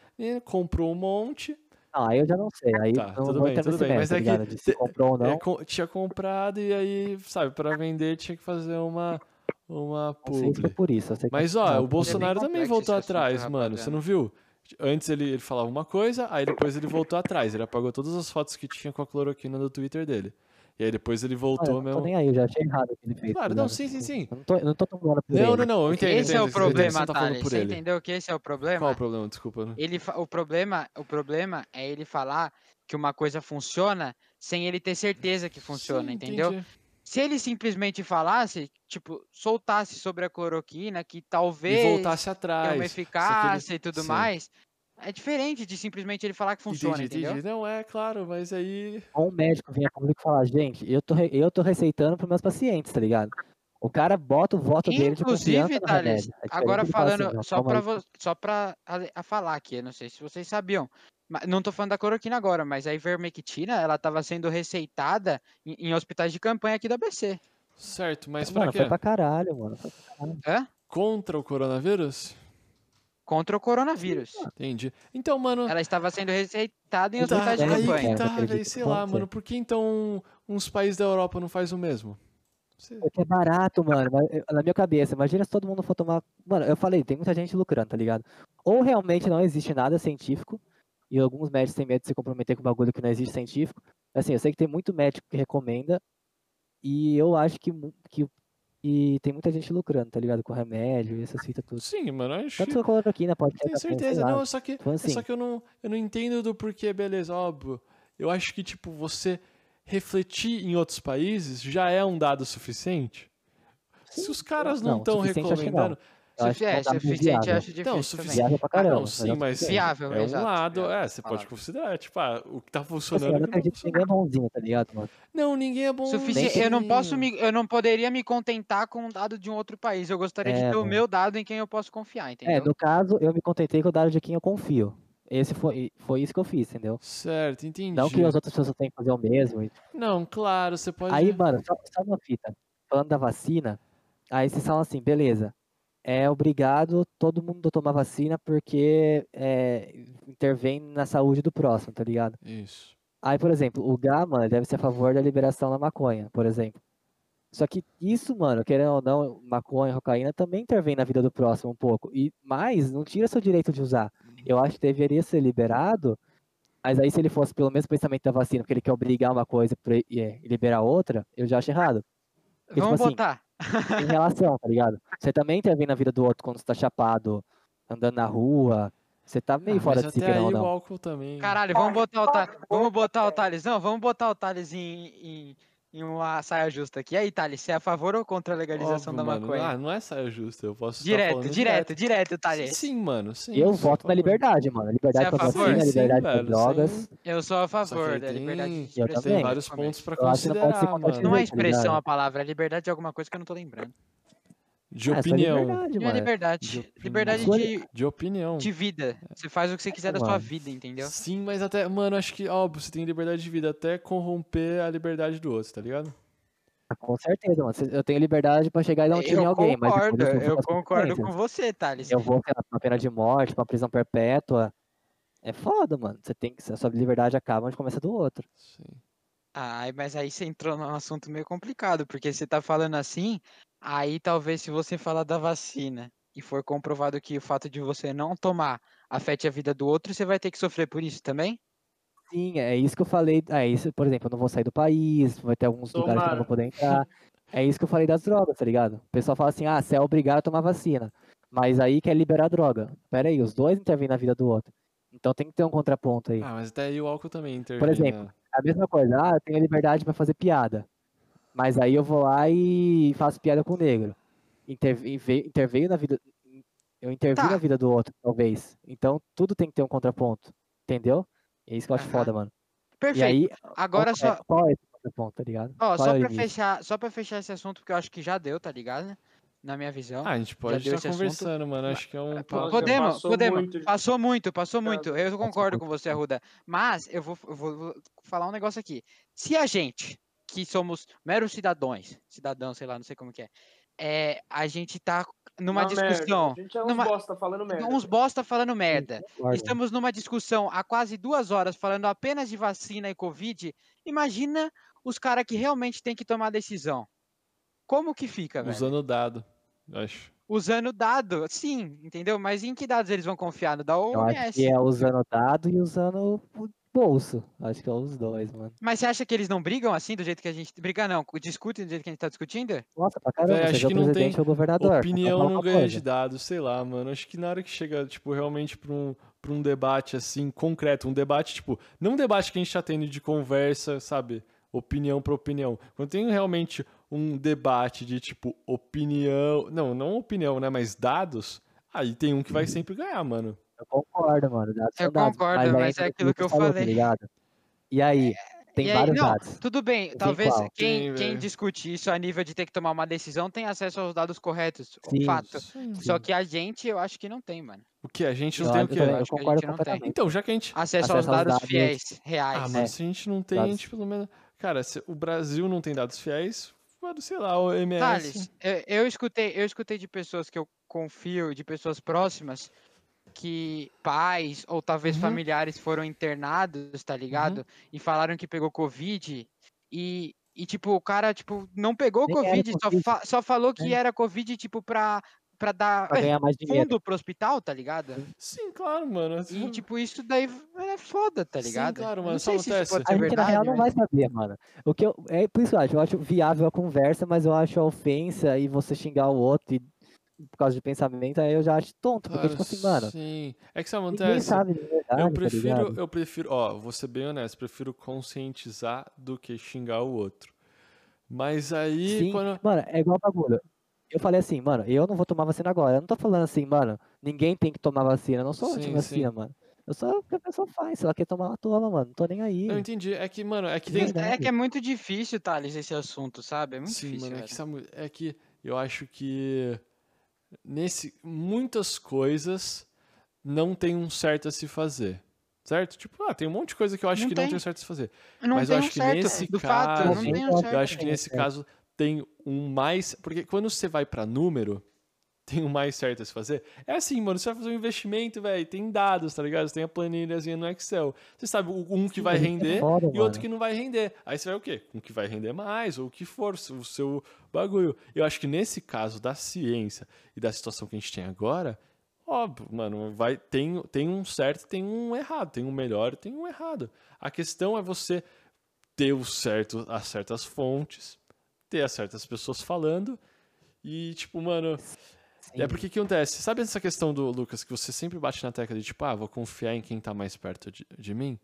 comprou um monte, Não, aí eu já não sei. Aí Tá, não tudo vou bem, tudo bem, mas tá é que ligado? Se comprou ou não. é, tinha comprado e aí, sabe, para vender tinha que fazer uma, uma Não sei se por isso. Mas não, ó, o não. Bolsonaro também voltou atrás, mano, você não viu? Antes ele, ele falava uma coisa, aí depois ele voltou atrás, ele apagou todas as fotos que tinha com a cloroquina do Twitter dele. E aí depois ele voltou eu não tô mesmo. nem aí, eu já achei errado o que ele fez. tá Claro, não, ligado? sim, sim, sim. Eu não tô, eu não tô tomando por Não, ele. não, não, eu entendo. Esse é o entendo, problema, você tá falando Thales. por Você ele. entendeu que esse é o problema? Qual o problema? Desculpa. né? Ele fa- o problema, o problema é ele falar que uma coisa funciona sem ele ter certeza que funciona, Sim, entendeu? entendi. Se ele simplesmente falasse, tipo, soltasse sobre a cloroquina, que E talvez voltasse tenha atrás. uma Só que ele- eficácia e tudo Sim. mais, é diferente de simplesmente ele falar que funciona, entendi, entendeu? entendi. Não, é claro, mas aí. Ou um médico vem a público e fala, gente, eu tô, re- eu tô receitando pros meus pacientes, tá ligado? O cara bota o voto dele de Inclusive, Thales. É agora falar assim, falando, "Não, só calma pra, aí". vo- só pra a, a falar aqui, eu não sei se vocês sabiam, não tô falando da cloroquina agora, mas a ivermectina, ela tava sendo receitada em, em hospitais de campanha aqui da ABC. Certo, mas pra Mano, quê? foi pra caralho, mano. Foi pra caralho. Hã? Contra o coronavírus? Contra o coronavírus. Entendi. Então, mano. Ela estava sendo receitada em Então, hospitais de é aí aí campanha. que tá, que Sei lá, ser. mano. Por que então uns países da Europa não faz o mesmo? Porque é barato, mano. eu- Na minha cabeça, imagina se todo mundo for tomar. Mano, eu falei, tem muita gente lucrando, tá ligado? Ou realmente não existe nada científico, e alguns médicos têm medo de se comprometer com um bagulho que não existe científico. Assim, eu sei que tem muito médico que recomenda, e eu acho que, que, que tem muita gente lucrando, tá ligado? Com remédio e essas fitas tudo. Sim, mano. eu Acho Tanto que. a cloroquina pode ser Tenho sei certeza. lá. Não, só que, Então, assim, só que eu não, eu não entendo do porquê, beleza, óbvio. Eu acho que, tipo, você refletir em outros países já é um dado suficiente. Se os caras não estão recomendando. Eu acho é, é dado suficiente eu viável. acho difícil Não, também. suficiente. Viável pra Ah, caramba. não, mas sim, é mas suficiente. Viável, é um exato, lado, viável, é, você pode considerar, tipo, ah, o que tá Assim, funcionando. eu é não o que não acredito que ninguém é bonzinho, tá ligado, mano? Não, ninguém é bom. Sufici- Eu não posso me, eu não poderia me contentar com um dado de um outro país. Eu gostaria de É, ter o mano. meu dado em quem eu posso confiar, É, entendeu? no caso, eu me contentei com o dado de quem eu confio. Esse foi, foi isso que eu fiz, entendeu? Certo, entendi. Não que as outras pessoas tenham que fazer o mesmo. Não, claro, você pode. Aí, mano, só, só uma fita. Falando da vacina, aí vocês falam assim, beleza. É obrigado todo mundo a tomar vacina porque é, intervém na saúde do próximo, tá ligado? Isso. Aí, por exemplo, o GA, mano, deve ser a favor da liberação da maconha, por exemplo. Só que isso, mano, querendo ou não, maconha, cocaína também intervém na vida do próximo um pouco. E mais, não tira seu direito de usar. Eu acho que deveria ser liberado, mas aí se ele fosse pelo mesmo pensamento da vacina, porque ele quer obrigar uma coisa e é, liberar outra, eu já acho errado. Porque, Vamos tipo assim, Tem relação, tá ligado? Você também intervém na vida do outro quando você tá chapado, andando na rua. Você tá meio Ah, fora de si, o não. álcool também. Caralho, vamos botar o Thales. Vamos botar o Thales. Não, vamos botar o Thales em, em, em uma saia justa aqui. E aí, Thales, você é a favor ou contra a legalização Óbvio, da mano. maconha? Ah, não é saia justa, eu posso estar direto, falando direto, direto, Thales. Sim, mano, sim. Eu voto na liberdade, mano. Liberdade Você é pra a favor? vacina, Sim, liberdade pra velho, drogas. Eu sou a Só que favor da tem- liberdade de Eu expressão. também. Tem vários pontos pra Eu acho que não pode ser considerar, compartilhado. mano. Não é tá expressão a palavra, é liberdade de alguma coisa que eu não tô lembrando. De Ah, é opinião. liberdade, Não é liberdade. De opinião. Liberdade de, De opinião. de vida. Você faz o que você quiser da sua vida, entendeu? Sim, mas até, mano, acho que, óbvio, você tem liberdade de vida até corromper a liberdade do outro, tá ligado? Com certeza, mano. Eu tenho liberdade pra chegar e dar um tiro em Eu alguém, mas concordo, eu sofro eu as concordo com você, Thales. Eu vou, pra uma pena de morte, pra uma prisão perpétua. É foda, mano. Você tem que. A sua liberdade acaba onde começa do outro. Sim. Ai, mas aí você entrou num assunto meio complicado, porque você tá falando assim, aí talvez se você falar da vacina e for comprovado que o fato de você não tomar afete a vida do outro, você vai ter que sofrer por isso também? Sim, é isso que eu falei. É isso, por exemplo, eu não vou sair do país, vai ter alguns lugares que eu não Tomara. vou poder entrar. É isso que eu falei das drogas, tá ligado? O pessoal fala assim, ah, você é obrigado a tomar vacina. Mas aí quer liberar a droga. Pera aí, os dois intervêm na vida do outro. Então tem que ter um contraponto aí. Ah, mas até aí o álcool também intervém. Por exemplo, né? A mesma coisa, ah, eu tenho liberdade pra fazer piada. Mas aí eu vou lá e faço piada com o negro. Interve- interveio na vida. Eu intervi Tá. na vida do outro, talvez. Então tudo tem que ter um contraponto. Entendeu? É isso que eu acho Aham. foda, mano. E Perfeito. aí, Agora qual, só, é, qual é esse contraponto, tá ligado? ó, Qual só é pra fechar, só para fechar esse assunto, porque eu acho que já deu, tá ligado? Na minha visão. Ah, a gente pode estar esse assunto. conversando, mano. Acho que é um papo. Podemos, passou podemos. muito. Passou muito, passou muito. Eu concordo com você, Arruda. Mas eu vou, eu vou- vou falar um negócio aqui. Se a gente, que somos meros cidadãos, cidadãos, sei lá, não sei como que é, é a gente tá numa Uma merda. discussão, A gente é uns numa- bosta falando merda. uns bosta falando merda. Estamos numa discussão há quase duas horas falando apenas de vacina e Covid. Imagina os caras que realmente têm que tomar decisão. Como que fica, velho? Usando o dado, eu acho. usando dado, sim, entendeu? Mas em que dados eles vão confiar? No da Eu acho OMS. que é usando dado e usando o bolso. Acho que é os dois, mano. Mas você acha que eles não brigam assim, do jeito que a gente. Brigar não, discutem do jeito que a gente tá discutindo? Nossa, pra caramba, Véi, acho que o não tem o governador. Opinião Fala não ganha coisa. de dados, sei lá, mano. Acho que na hora que chega, tipo, realmente pra um, pra um debate, assim, concreto, um debate, tipo, não um debate que a gente tá tendo de conversa, sabe? Opinião pra opinião. Quando tem realmente um debate de, tipo, opinião. Não, não opinião, né? Mas dados, aí tem um que Uhum. vai sempre ganhar, mano. Eu concordo, mano. Dados Eu dados, concordo, mas entra é aquilo que eu falou, tá falei. ligado? E aí, tem E aí, vários não, dados. tudo bem, Tem talvez quem, Sim, quem discute isso a nível de ter que tomar uma decisão tem acesso aos dados corretos. Sim. Fato. Sim. Só que a gente, eu acho que não tem, mano. O que? A gente não Eu tem o Eu eu que a concordo gente não tem. completamente. Então, já que a gente. Acesso, Acesso aos aos dados, dados fiéis, Ah, reais. mano, É. se a gente não tem, a Dados. gente pelo menos. Cara, se o Brasil não tem dados fiéis, mano, sei lá, o MS. Thales, eu, eu escutei, eu escutei de pessoas que eu confio, de pessoas próximas, que pais ou talvez Uhum. familiares foram internados, tá ligado? E falaram que pegou Covid e, e tipo, o cara, tipo, não pegou era Covid, só, Covid. fa- só falou que É. era Covid, tipo, pra, pra dar Pra ganhar mais dinheiro. fundo pro hospital, tá ligado? Sim, claro, mano. E, tipo, isso daí é foda, tá Sim, ligado? claro, Eu mano, Não sei se isso pode A ser gente, na verdade, real, não vai mas- saber, mano. O que eu, é por isso eu acho, eu acho viável a conversa, mas eu acho a ofensa e você xingar o outro e, por causa de pensamento, aí eu já acho tonto. Porque, tipo assim, mano, Sim. É que isso ninguém acontece. sabe de verdade, Eu tá prefiro, ligado? eu prefiro, ó, vou ser bem honesto, prefiro conscientizar do que xingar o outro. Mas aí, Sim, quando. mano, é igual bagulho. Eu falei assim, mano, eu não vou tomar vacina agora. Eu não tô falando assim, mano, ninguém tem que tomar vacina. Eu não sou Sim, anti-vacina, mano. Eu sou o que a pessoa faz. Se ela quer tomar, ela toma, mano. Não tô nem aí. Eu entendi. É que, mano, é que tem. É que é muito difícil, Thales, esse assunto, sabe? É muito Sim, difícil, mano, é que, é que eu acho que nesse muitas coisas não tem um certo a se fazer. Certo? Tipo, ah, tem um monte de coisa que eu acho Não que não tem. tem certo a se fazer. Não Mas eu tem acho um que certo, nesse fato, caso, tem um eu acho que tem, nesse caso tem um mais. Porque quando você vai pra número, tem um mais certo a se fazer. É assim, mano, você vai fazer um investimento, velho, tem dados, tá ligado? Você tem a planilhazinha no Excel. Você sabe o- um que vai é render foda, e outro mano. que não vai render. Aí você vai o quê? Um que vai render mais, ou o que for, o seu bagulho. Eu acho que nesse caso da ciência e da situação que a gente tem agora, óbvio, mano, vai, tem, tem um certo e tem um errado. Tem um melhor e tem um errado. A questão é você ter o certo, as certas fontes, ter as certas pessoas falando e, tipo, mano, Sim. é porque o que acontece? Sabe essa questão do Lucas que você sempre bate na tecla de tipo, ah, vou confiar em quem tá mais perto de, de mim?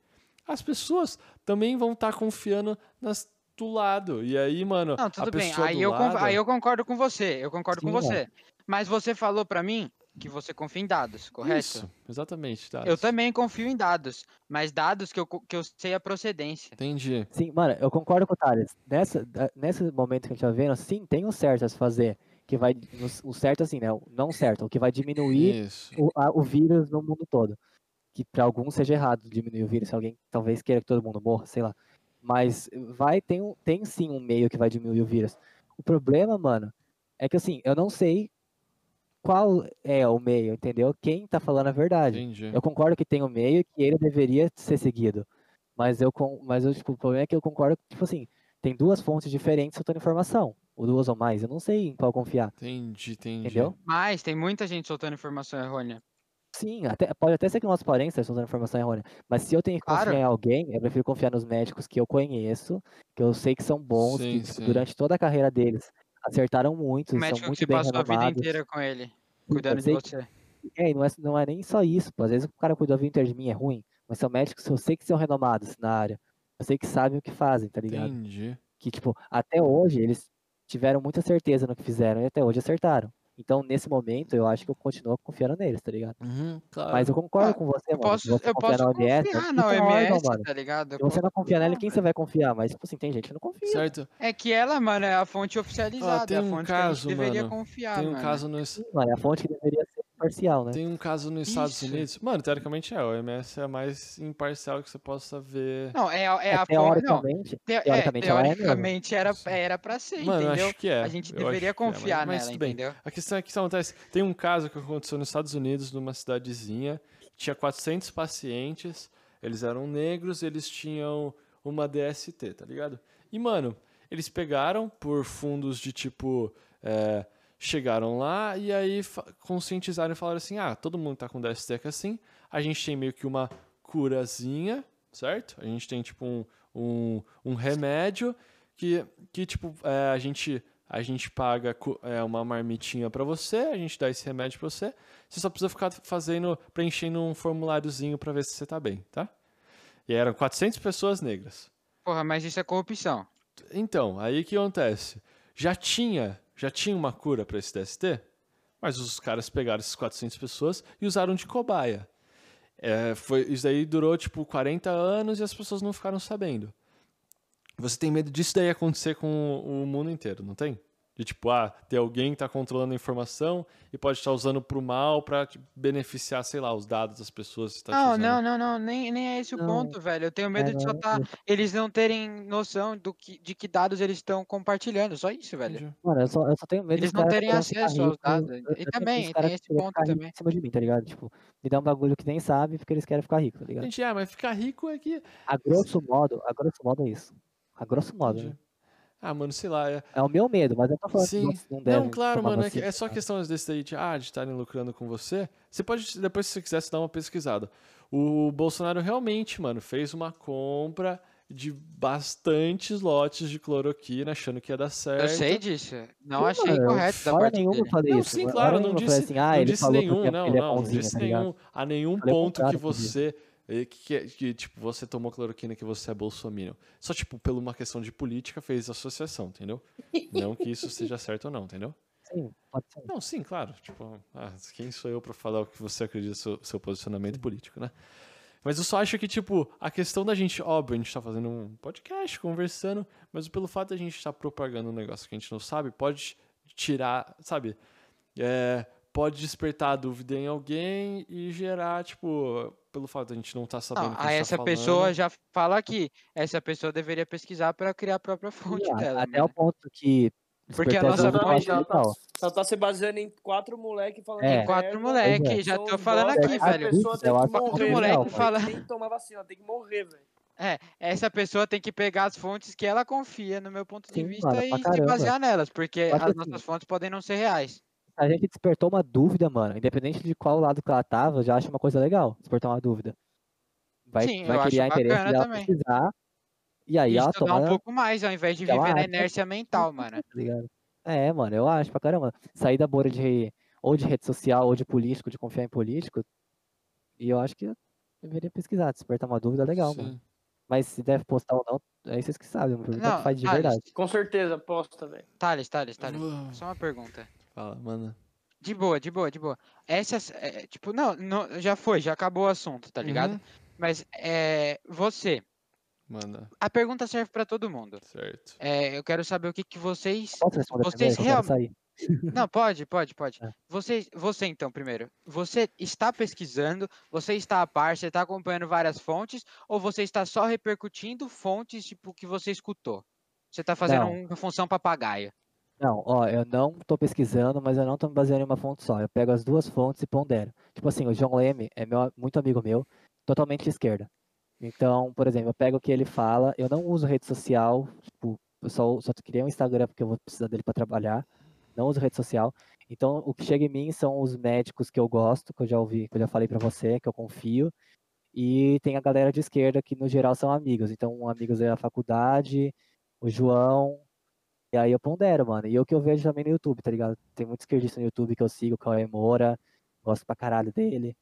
As pessoas também vão estar confiando nas do lado. E aí, mano, Não, a tudo bem. pessoa Aí do eu, lado... aí eu concordo com você. Eu concordo com Sim, você. Mas você falou pra mim que você confia em dados, correto? Isso, exatamente. Dados. Eu também confio em dados, mas dados que eu, que eu sei a procedência. Entendi. Sim, mano, eu concordo com o Thales. Nessa, nesse momento que a gente tá vendo, sim, tem um certo a se fazer. Que vai. O certo, assim, né? o Não certo, o que vai diminuir o, a- o vírus no mundo todo. Que pra alguns seja errado diminuir o vírus, se alguém talvez queira que todo mundo morra, sei lá. Mas vai, tem, um, tem sim um meio que vai diminuir o vírus. O problema, mano, é que assim, eu não sei qual é o meio, entendeu? Quem tá falando a verdade. Entendi. Eu concordo que tem um meio que ele deveria ser seguido. Mas eu, mas eu, tipo, o problema é que eu concordo que, tipo assim, tem duas fontes diferentes soltando informação. Ou duas ou mais, eu não sei em qual confiar, Entendi, entendi. entendeu? Mas tem muita gente soltando informação errônea. Sim, até, pode até ser que nossos parentes estejam usando informação errônea. Mas se eu tenho que Claro. confiar em alguém, eu prefiro confiar nos médicos que eu conheço, que eu sei que são bons, Sim, que tipo, sim. durante toda a carreira deles acertaram muito, O são médico que muito você bem passou a vida inteira com ele, cuidando de que- você. É, e não é, não é nem só isso, pô. Às vezes o cara cuida a vida inteira de mim, é ruim. Mas são médicos que eu sei que são renomados na área. Eu sei que sabem o que fazem, tá ligado? Entendi. Que, tipo, até hoje eles tiveram muita certeza no que fizeram e até hoje acertaram. Então, nesse momento, eu acho que eu continuo confiando neles, tá ligado? Uhum, claro. Mas eu concordo Ah, com você, Eu mano. posso, se você eu confiar posso na OMS, confiar fica na um órgão, OMS, mano. tá ligado? Eu Se você não posso confiar nela, quem você vai confiar? Mas, tipo assim, tem gente que não confia. Certo. É que ela, mano, é a fonte oficializada, tem é a um fonte caso, que a gente deveria mano, confiar, Tem um mano. caso no, Sim, mano, é a fonte que deveria ser parcial, né? Tem um caso nos Estados. Unidos. Mano, teoricamente é. O OMS é a mais imparcial que você possa ver. Não, é, a- é É, a fonte. Não, teoricamente, te- teoricamente é, é teoricamente era, era pra ser, Mano, eu entendeu? acho que é. A gente Eu deveria que é, mas- confiar mas nela, bem. entendeu? A questão é que isso acontece. Tem um caso que aconteceu nos Estados Unidos, numa cidadezinha. Tinha 400 pacientes. Eles eram negros, eles tinham uma DST, tá ligado? E, mano, eles pegaram por fundos de tipo. é, chegaram lá e aí conscientizaram e falaram assim: ah, todo mundo tá com DST que é assim, a gente tem meio que uma curazinha, certo? A gente tem tipo um, um, um remédio que, que tipo, é, a gente. A gente paga é, uma marmitinha pra você, a gente dá esse remédio pra você. Você só precisa ficar fazendo, preenchendo um formuláriozinho pra ver se você tá bem, tá? E eram 400 pessoas negras. Porra, mas isso é corrupção. Então, aí o que acontece? Já tinha, já tinha uma cura para esse DST, mas os caras pegaram essas 400 pessoas e usaram de cobaia. É, foi, isso daí durou tipo 40 anos e as pessoas não ficaram sabendo. Você tem medo disso daí acontecer com o mundo inteiro, não tem? De tipo, ah, ter alguém que tá controlando a informação e pode estar usando pro mal pra tipo, beneficiar, sei lá, os dados das pessoas. Que tá Não, não, não, não, nem, nem é esse o Não. ponto, velho. Eu tenho medo de só tá, eles não terem noção do que, de que dados eles estão compartilhando, só isso, velho. Mano, eu só, eu só tenho medo Eles não terem acesso aos dados. eu- E eu também, tem esse ponto também. Em cima de mim, tá ligado? Tipo, me dá um bagulho que nem sabe porque eles querem ficar rico, tá ligado? Gente, ah, mas ficar rico é que. A grosso modo, a grosso modo é isso. A grosso modo, né? Ah, mano, sei lá. É... É o meu medo, mas eu tô falando Sim. que não, não deve Não, claro, mano, é, é só tá? questão desse daí de, ah, de estarem lucrando com você. Você pode, depois, se você quiser, você dar uma pesquisada. O Bolsonaro realmente, mano, fez uma compra de bastantes lotes de cloroquina, achando que ia dar certo. Eu sei disso. Não Sim, achei mano, correto da parte nenhuma dele. falei Não, isso. sim, claro, não disse, assim, ah, não ele disse falou nenhum, porque não, é não, não bonzinho, disse tá nenhum, a nenhum ponto que contrário, inclusive. Que, que, que, tipo, você tomou cloroquina que você é bolsominion. Só, tipo, por uma questão de política fez associação, entendeu? Não que isso seja certo ou não, entendeu? Sim, pode ser. Não, sim, claro. Tipo, ah, quem sou eu pra falar o que você acredita, seu, seu posicionamento político, né? Mas eu só acho que, tipo, a questão da gente, óbvio, a gente tá fazendo um podcast, conversando, mas pelo fato da gente estar propagando um negócio que a gente não sabe, pode tirar, sabe? É, pode despertar dúvida em alguém e gerar, tipo, pelo fato da gente não estar sabendo Não, o que a aí gente essa tá pessoa já fala que essa pessoa deveria pesquisar para criar a própria fonte a- dela. até mano. o ponto que Porque a nossa voz acho já tá, ela tá se baseando em quatro moleques falando É. Quatro Pois moleque, é. já tô falando aqui, velho. pessoa tem Eu que acho morrer, quatro velho. moleque fala- tem nem tomar vacina, tem que morrer, velho. É, essa pessoa tem que pegar as fontes que ela confia, no meu ponto de Sim, vista, mano, e se basear nelas, porque que as assim- nossas fontes podem não ser reais. A gente despertou uma dúvida, mano. Independente de qual lado que ela tava, eu já acho uma coisa legal. Despertar uma dúvida. Vai, Sim, eu vai acho criar interesse dela também. pesquisar. E aí E ela estudar toma, um pouco mais, ao invés de ela viver na acha- inércia mental, mano. tá ligado? É, mano, eu acho pra caramba. Sair da bolha de ou de rede social ou de político, de confiar em político. E eu acho que eu deveria pesquisar, despertar uma dúvida legal, mano. Sim. Mas se deve postar ou não, é vocês que sabem. Não, que faz de Thales, verdade. Com certeza, posta, velho. Thales, Thales, Thales. Uau. Só uma pergunta. Fala, mano. De boa, de boa, de boa. Essas, é, tipo, não, não, já foi, já acabou o assunto, tá ligado? Uhum. Mas é, você, Manda, a pergunta serve pra todo mundo. certo. É, eu quero saber o que, que vocês. Vocês sair? Não, pode, pode, pode. É. Você, você então, primeiro, você está pesquisando, você está a par, você está acompanhando várias fontes, ou você está só repercutindo fontes, tipo, que você escutou? Você está fazendo Não. uma função papagaio. Não, ó, eu não tô pesquisando, mas eu não tô me baseando em uma fonte só. Eu pego as duas fontes e pondero. Tipo assim, o John Leme é meu, muito amigo meu, totalmente de esquerda. Então, por exemplo, eu pego o que ele fala, eu não uso rede social, tipo, eu só, só criei um Instagram porque eu vou precisar dele para trabalhar, não uso rede social. Então, o que chega em mim são os médicos que eu gosto, que eu já ouvi, que eu já falei para você, que eu confio, e tem a galera de esquerda que no geral são amigos. Então, amigos da faculdade, o João, e aí eu pondero, mano. E o que eu vejo também no YouTube, tá ligado? Tem muito esquerdista no YouTube que eu sigo, o Cauê Moura, gosto pra caralho dele.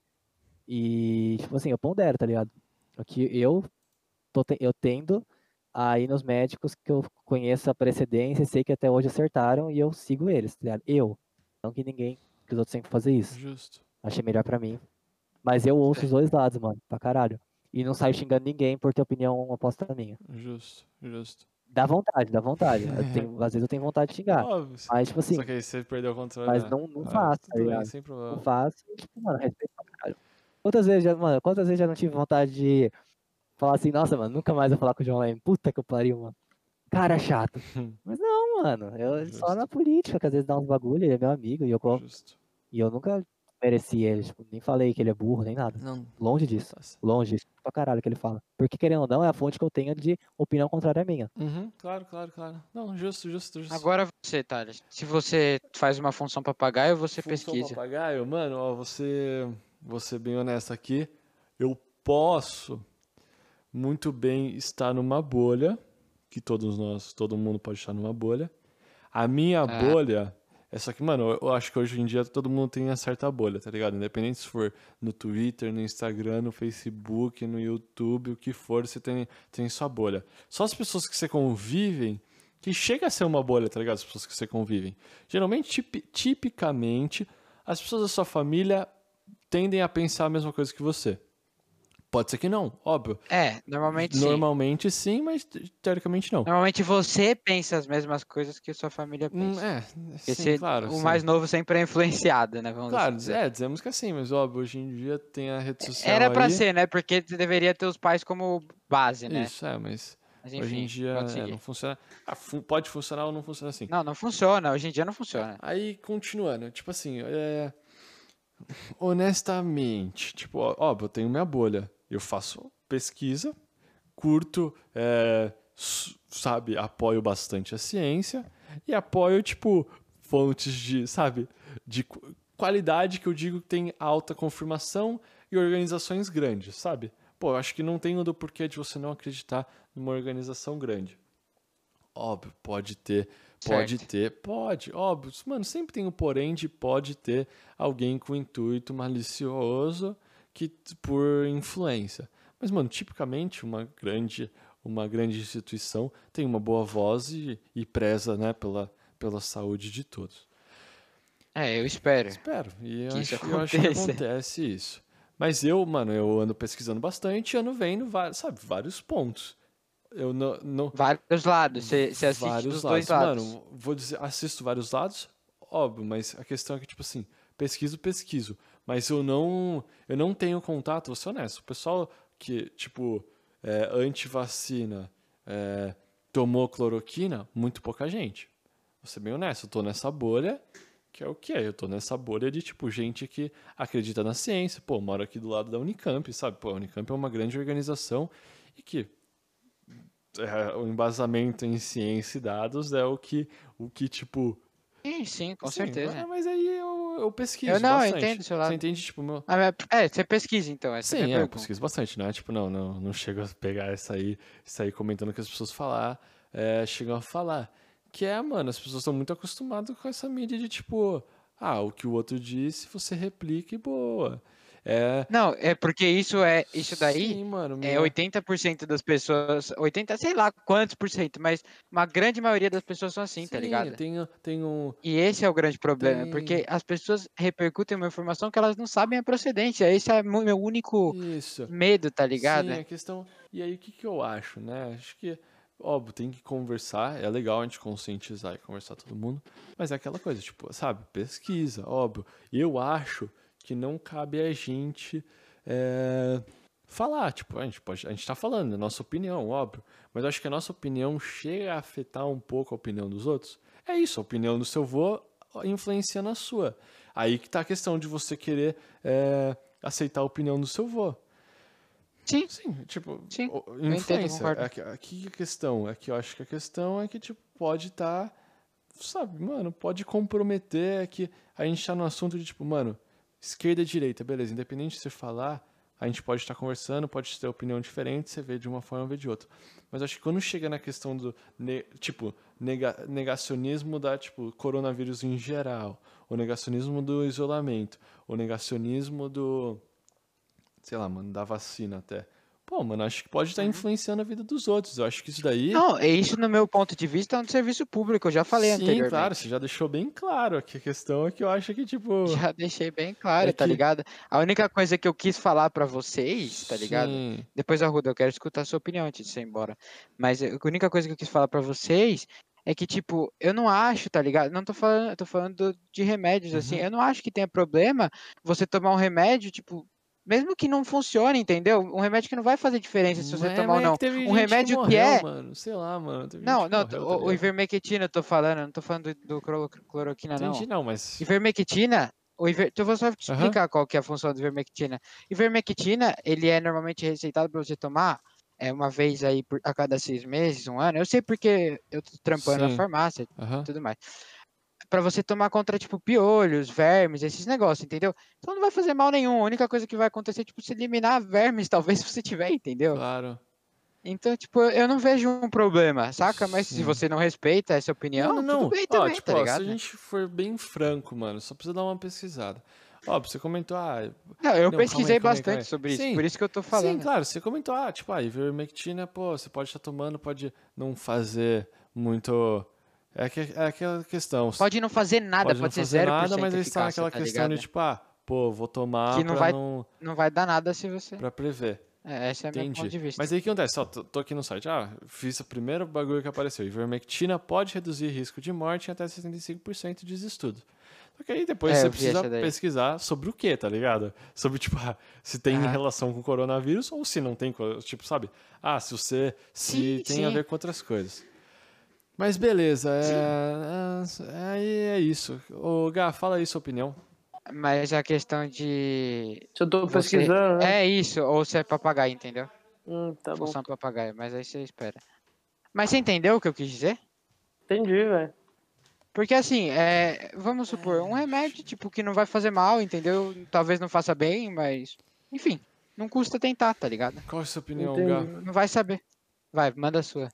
E, tipo assim, eu pondero, tá ligado? O que eu, tô eu tendo a ir nos médicos que eu conheço a precedência e sei que até hoje acertaram e eu sigo eles, tá ligado? Eu. Não que ninguém, que os outros sempre fazer isso. Justo. Achei melhor pra mim. Mas eu ouço os dois lados, mano, pra caralho. E não saio xingando ninguém por ter opinião oposta à minha. Justo, justo. Dá vontade, dá vontade. Eu tenho- às vezes eu tenho vontade de xingar. Óbvio. Mas, tipo assim, Só que aí você perdeu o controle. mas né? não, não Ah, faço, tá ligado? sem Não problema. faço, e, tipo, mano, respeito pra caralho. Quantas vezes já, mano, quantas vezes já não tive vontade de falar assim, nossa, mano, nunca mais vou falar com o John Leme. Puta que eu pariu, mano. Cara chato. Mas não, mano. Eu só Justo. na política, que às vezes dá uns bagulho, ele é meu amigo, e eu, Justo. e eu nunca mereci ele. Tipo, nem falei que ele é burro, nem nada. Não. Longe disso. Nossa. Longe disso. Pra caralho que ele fala. Porque, querendo ou não, é a fonte que eu tenho de opinião contrária à minha. Uhum, claro, claro, claro. Não, justo, justo, justo. Agora você, Thales. Se você faz uma função papagaio, você Função pesquisa. papagaio, mano, ó, você, vou ser bem honesto aqui. Eu posso muito bem estar numa bolha, que todos nós, todo mundo pode estar numa bolha. A minha É. bolha é só que, mano, eu- acho que hoje em dia todo mundo tem uma certa bolha, tá ligado? Independente se for no Twitter, no Instagram, no Facebook, no YouTube, o que for, você tem, tem sua bolha. Só as pessoas que você convivem, que chega a ser uma bolha, tá ligado? As pessoas que você convivem. Geralmente, tipi- tipicamente, as pessoas da sua família tendem a pensar a mesma coisa que você. Pode ser que não, óbvio. É, normalmente sim. Normalmente sim, mas te- teoricamente não. Normalmente você pensa as mesmas coisas que sua família Hum, pensa. é, Porque sim, você- claro. o sim. mais novo sempre é influenciado, né? Vamos Claro, dizer. é, dizemos que é assim, mas óbvio, hoje em dia tem a rede social Era pra aí. ser, né? Porque você deveria ter os pais como base, né? Isso, é, mas Mas hoje enfim, em dia é, não funciona. Ah, fu- pode funcionar ou não funciona assim. Não, não funciona. Hoje em dia não funciona. Aí, continuando, tipo assim, é... honestamente, tipo, óbvio, eu tenho minha bolha. Eu faço pesquisa, curto, é, sabe, apoio bastante a ciência e apoio, tipo, fontes de, sabe, de qu- qualidade que eu digo que tem alta confirmação e organizações grandes, sabe? Pô, eu acho que não tem do porquê de você não acreditar numa organização grande. Óbvio, pode ter, pode Certo. ter, pode, óbvio. Mano, sempre tem o porém de pode ter alguém com intuito malicioso que por influência. Mas, mano, tipicamente uma grande, uma grande instituição tem uma boa voz e, e preza, né, pela, pela saúde de todos. É, eu espero. Espero. E eu acho, eu acho que acontece isso. Mas eu, mano, eu ando pesquisando bastante e ando vendo, sabe, vários pontos. Eu não, não, Vários lados. Você, assiste vários dos dois lados. lados. Mano, vou dizer, assisto vários lados, óbvio, mas a questão é que, tipo assim, pesquiso, pesquiso. Mas eu não, eu não tenho contato, vou ser honesto. O pessoal que, tipo, é, anti-vacina, é, tomou cloroquina, muito pouca gente. Vou ser bem honesto, eu tô nessa bolha, que é o que Eu tô nessa bolha de, tipo, gente que acredita na ciência. Pô, eu moro aqui do lado da Unicamp, sabe? Pô, a Unicamp é uma grande organização e que é, o embasamento em ciência e dados é o que, o que tipo... Sim, sim, com sim, certeza. Mas, mas aí eu, eu pesquiso Eu não, eu bastante. entendo o seu lado. Você entende, tipo, meu... Ah, é, você pesquisa então. Essa é Sim, é, eu pesquiso bastante, né? Tipo, não, não, não chego a pegar essa aí, aí comentando o que as pessoas falar, é, chegam a falar. Que é, mano, as pessoas estão muito acostumadas com essa mídia de tipo, ah, o que o outro disse, você replica e boa. É. Não, é porque isso é isso daí Sim, mano, é minha- 80% das pessoas, 80, sei lá quantos por cento, mas uma grande maioria das pessoas são assim, tá Sim, ligado? Tem, tem um. E esse é o grande problema, Tem- porque as pessoas repercutem uma informação que elas não sabem a procedência. Esse é o meu único Isso. medo, tá ligado? Sim, a questão. E aí, o que, que eu acho, né? Acho que, óbvio, tem que conversar. É legal a gente conscientizar e conversar todo mundo. Mas é aquela coisa, tipo, sabe? Pesquisa, óbvio. Eu acho que não cabe a gente é, falar. Tipo, a gente, pode, a gente tá falando, a nossa opinião, óbvio. Mas eu acho que a nossa opinião chega a afetar um pouco a opinião dos outros. É isso, a opinião do seu vô influenciando a sua. Aí que tá a questão de você querer é, aceitar a opinião do seu vô. Sim. Sim, tipo, Sim, o- entendo, influência. concordo. Aqui, aqui a questão é que eu acho que a questão é que tipo pode estar, sabe, mano, pode comprometer é que a gente tá no assunto de tipo, mano, esquerda e direita, beleza, independente de você falar, a gente pode estar conversando, pode ter opinião diferente, você vê de uma forma, vê de outra. Mas acho que quando chega na questão do, ne- tipo, nega- negacionismo da, tipo, coronavírus em geral, o negacionismo do isolamento, o negacionismo do, sei lá, mano, da vacina até. Pô, mano, acho que pode estar influenciando a vida dos outros. Eu acho que isso daí. Uhum. Não, é isso no meu ponto de vista é um serviço público, eu já falei Sim, anteriormente. claro, você já deixou bem claro aqui. A questão é que eu acho que, tipo. Já deixei bem claro, É tá que- ligado? A única coisa que eu quis falar pra vocês, tá ligado? Sim, Depois, Arruda, eu quero escutar a sua opinião antes de você ir embora. Mas a única coisa que eu quis falar pra vocês é que, tipo, eu não acho, tá ligado? Não tô falando, tô falando de remédios, assim. Uhum. Eu não acho que tenha problema você tomar um remédio, tipo, mesmo que não funcione, entendeu? Um remédio que não vai fazer diferença se você É, tomar ou é não. que teve Um remédio que morreu, é- Mano. Sei lá, mano. Não, não, que morreu, o, tá o ivermectina eu tô falando, não tô falando do, do cloro- cloroquina, não. Entendi, não, mas. Ivermectina O iver... então, Eu vou só te explicar qual que é a função do ivermectina. Ivermectina, ele é normalmente receitado para você tomar é, uma vez aí por- a cada seis meses, um ano. Eu sei porque eu tô trampando na Sim. farmácia Aham. e tudo mais. Pra você tomar contra, tipo, piolhos, vermes, esses negócios, entendeu? Então não vai fazer mal nenhum. A única coisa que vai acontecer é, tipo, se eliminar vermes, talvez, se você tiver, entendeu? Claro. Então, tipo, eu não vejo um problema, saca? Mas se Sim. você não respeita essa opinião, não, não, tudo bem Ó, também, tipo, tá ó, se a gente for bem franco, mano, só precisa dar uma pesquisada. Ó, você comentou, ah, Não, eu Não, pesquisei aí, bastante aí. sobre isso, Sim, por isso que eu tô Sim, falando. claro, você comentou, ah, tipo, a ivermectina, pô, você pode estar tomando, pode não fazer muito. É, que, é aquela questão. Pode não fazer nada, pode pode, não ser fazer 0% nada, mas está eficácia, naquela tá questão ligado? de, tipo, ah, pô, vou tomar Que não vai- não, Não vai dar nada se você... pra prever. É, esse é o meu ponto de Entendi. vista. Mas aí o que acontece? Ó, tô, tô aqui no site. Ah, fiz o primeiro bagulho que apareceu. Ivermectina pode reduzir risco de morte em até 75% diz estudo. Só que aí depois É, você precisa pesquisar sobre o que, tá ligado? Sobre, tipo, ah, se tem Aham. relação com coronavírus ou se não tem, tipo, sabe? Ah, se você, se Sim, tem a sim. ver com outras coisas. Mas beleza, é, é, aí é isso. Ô, Gá, fala aí sua opinião. Mas a questão de... Se eu tô Você- pesquisando, né? É isso, ou se é papagaio, entendeu? Hum, tá bom. Função papagaio, mas aí você espera. Mas você entendeu o que eu quis dizer? Entendi, velho. Porque assim, é, vamos supor, um remédio, tipo, que não vai fazer mal, entendeu? Talvez não faça bem, mas... Enfim, não custa tentar, tá ligado? Qual é a sua opinião. Gá? Não vai saber. Vai, manda a sua.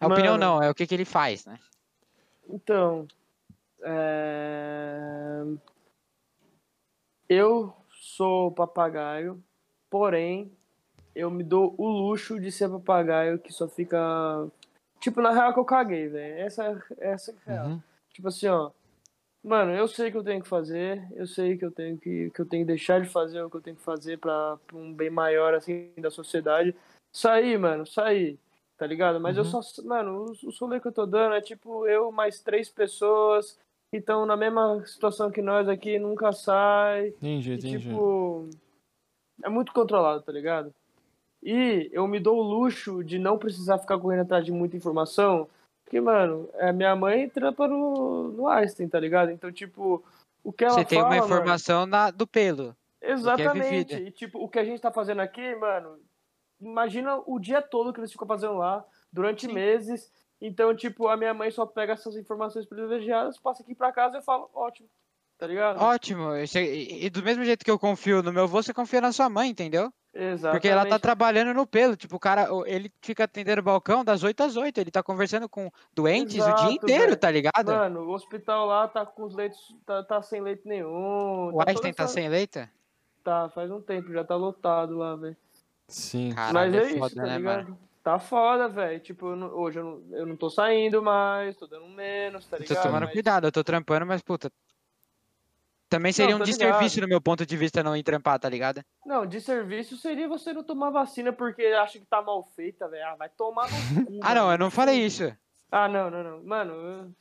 A opinião Mano. não, é o que, que ele faz, né? Então, é... eu sou papagaio, porém, eu me dou o luxo de ser papagaio que só fica. Tipo, na real que eu caguei, velho. Essa, essa é a real. Uhum. Tipo assim, ó. Mano, eu sei que eu tenho que fazer, eu sei que eu tenho que, que eu tenho que deixar de fazer o que eu tenho que fazer pra, pra um bem maior, assim, da sociedade. Sair, mano, sair, tá ligado? Mas eu Uhum. só, mano, o, o rolê que eu tô dando é tipo eu mais três pessoas que estão na mesma situação que nós aqui, nunca sai. Entendi, E, entendi. tipo, é muito controlado, tá ligado? E eu me dou o luxo de não precisar ficar correndo atrás de muita informação, porque, mano, é, minha mãe trampa no, no Einstein, tá ligado? Então, tipo, o que ela Você tem fala, uma mano, informação na- do pelo. Exatamente. vivida. E, tipo, o que a gente tá fazendo aqui, mano, imagina o dia todo que eles ficam fazendo lá, durante Sim. meses. Então, tipo, a minha mãe só pega essas informações privilegiadas, passa aqui pra casa e eu falo, ótimo, tá ligado? Ótimo. E, do mesmo jeito que eu confio no meu avô, você confia na sua mãe, entendeu? Exatamente. Porque ela tá trabalhando no pelo. Tipo, o cara, o- ele fica atendendo o balcão das 8 às 8. Ele tá conversando com doentes o Exato, dia inteiro, velho. tá ligado? Mano, o hospital lá tá com os leitos, tá, tá sem leito nenhum. o tá Einstein tá essa- sem leita? Tá, faz um tempo, já tá lotado lá, velho. Sim. Caralho, Mas é, é isso, foda, tá né, ligado? mano? Tá foda, velho. Tipo, eu não- hoje eu não, eu não tô saindo mais, tô dando menos, tá Eu ligado? tô tomando Mas- cuidado, eu tô trampando, mas puta. Também seria Não, um desserviço ligado. no meu ponto de vista não ir trampar, tá ligado? Não, de serviço seria você não tomar vacina porque acha que tá mal feita, velho. Ah, vai tomar no cu. Ah, não, eu não falei isso. Ah, não, não, não. Mano, eu.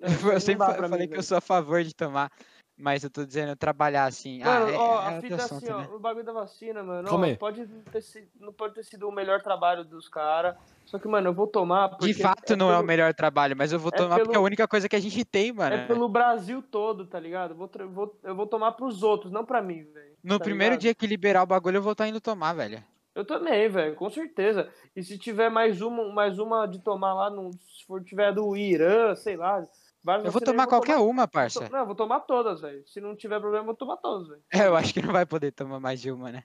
Eu, não sempre falei mim, que eu velho. sou a favor de tomar, mas eu tô dizendo trabalhar assim. Mano, ah, é, ó, é a fita é assunto, assim, ó, né? o bagulho da vacina, mano, ó, pode não ter sido, não pode ter sido o melhor trabalho dos caras. Só que, mano, eu vou tomar porque De fato não é o pelo- melhor trabalho, mas eu vou é tomar porque é a pelo- única coisa que a gente tem, mano. É pelo Brasil todo, tá ligado? Eu vou, vou- eu vou tomar pros outros, não pra mim, velho. No tá primeiro ligado? dia que liberar o bagulho, eu vou estar indo tomar, velho. Eu também, velho, com certeza. E se tiver mais uma, mais uma de tomar lá, no, se for tiver do Irã, sei lá. Várias Eu vou tomar qualquer uma, vou to- parça. Não, eu vou tomar todas, velho. Se não tiver problema, eu vou tomar todas, velho. É, eu acho que não vai poder tomar mais de uma, né?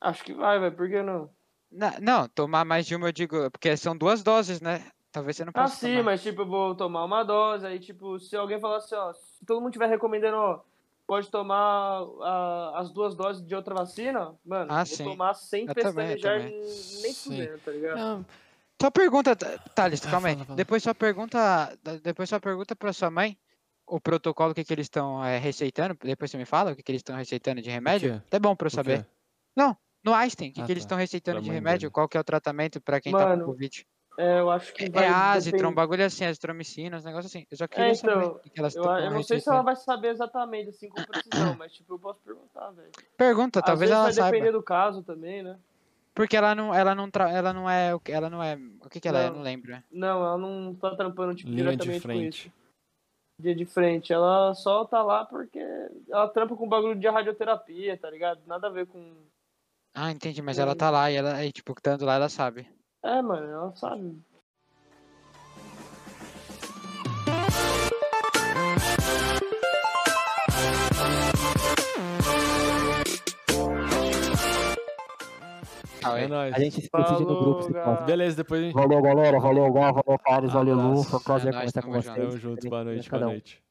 Acho que vai, velho, por que não? Na- Não, tomar mais de uma eu digo, porque são duas doses, né? Talvez você não Ah, possa sim, tomar. mas tipo, eu vou tomar uma dose, aí tipo, se alguém falar assim, ó, se todo mundo estiver recomendando, ó, pode tomar ah, as duas doses de outra vacina, mano, Ah, vou sim. tomar sem Eu pestanejar também. nem fudendo, tá ligado? Não, Só pergunta, Th- Thales, Ah, calma aí. fala, fala. Depois só pergunta, depois só pergunta pra sua mãe o protocolo que, que eles estão receitando. Depois você me fala o que, que eles estão receitando de remédio. É bom pra eu saber. quê? No Einstein, o que, Ah, que eles tá. estão receitando Pra de remédio? dele. Qual que é o tratamento pra quem tá Mano, com Covid? É, eu acho que vai É azitron, um depender- bagulho assim, azitromicina, uns negócios assim. Eu só queria então, saber o que que elas Eu, eu não sei se ela vai saber exatamente, assim, com precisão, mas tipo, eu posso perguntar, velho. Pergunta, Às talvez vezes ela vai saiba. depender do caso também, né? Porque ela não, ela não, tra... ela não é, o que- ela não é, o que que ela é? Eu Não. não lembro. Não, ela não tá trampando, tipo, Linha de diretamente com frente. isso. dia de frente. Ela só tá lá porque ela trampa com bagulho de radioterapia, tá ligado? Nada a ver com. Ah, entendi, mas ela tá lá e ela, e, tipo, estando lá, ela sabe. É, mano, ela sabe. É nóis. A gente se decide no grupo. se. Beleza, depois a gente. Valeu, galera. Valeu, Gá. Valeu, Carlos. Valeu, Lu. Foi um prazer É nóis, conversar com vocês. Tamo junto, boa noite, boa noite.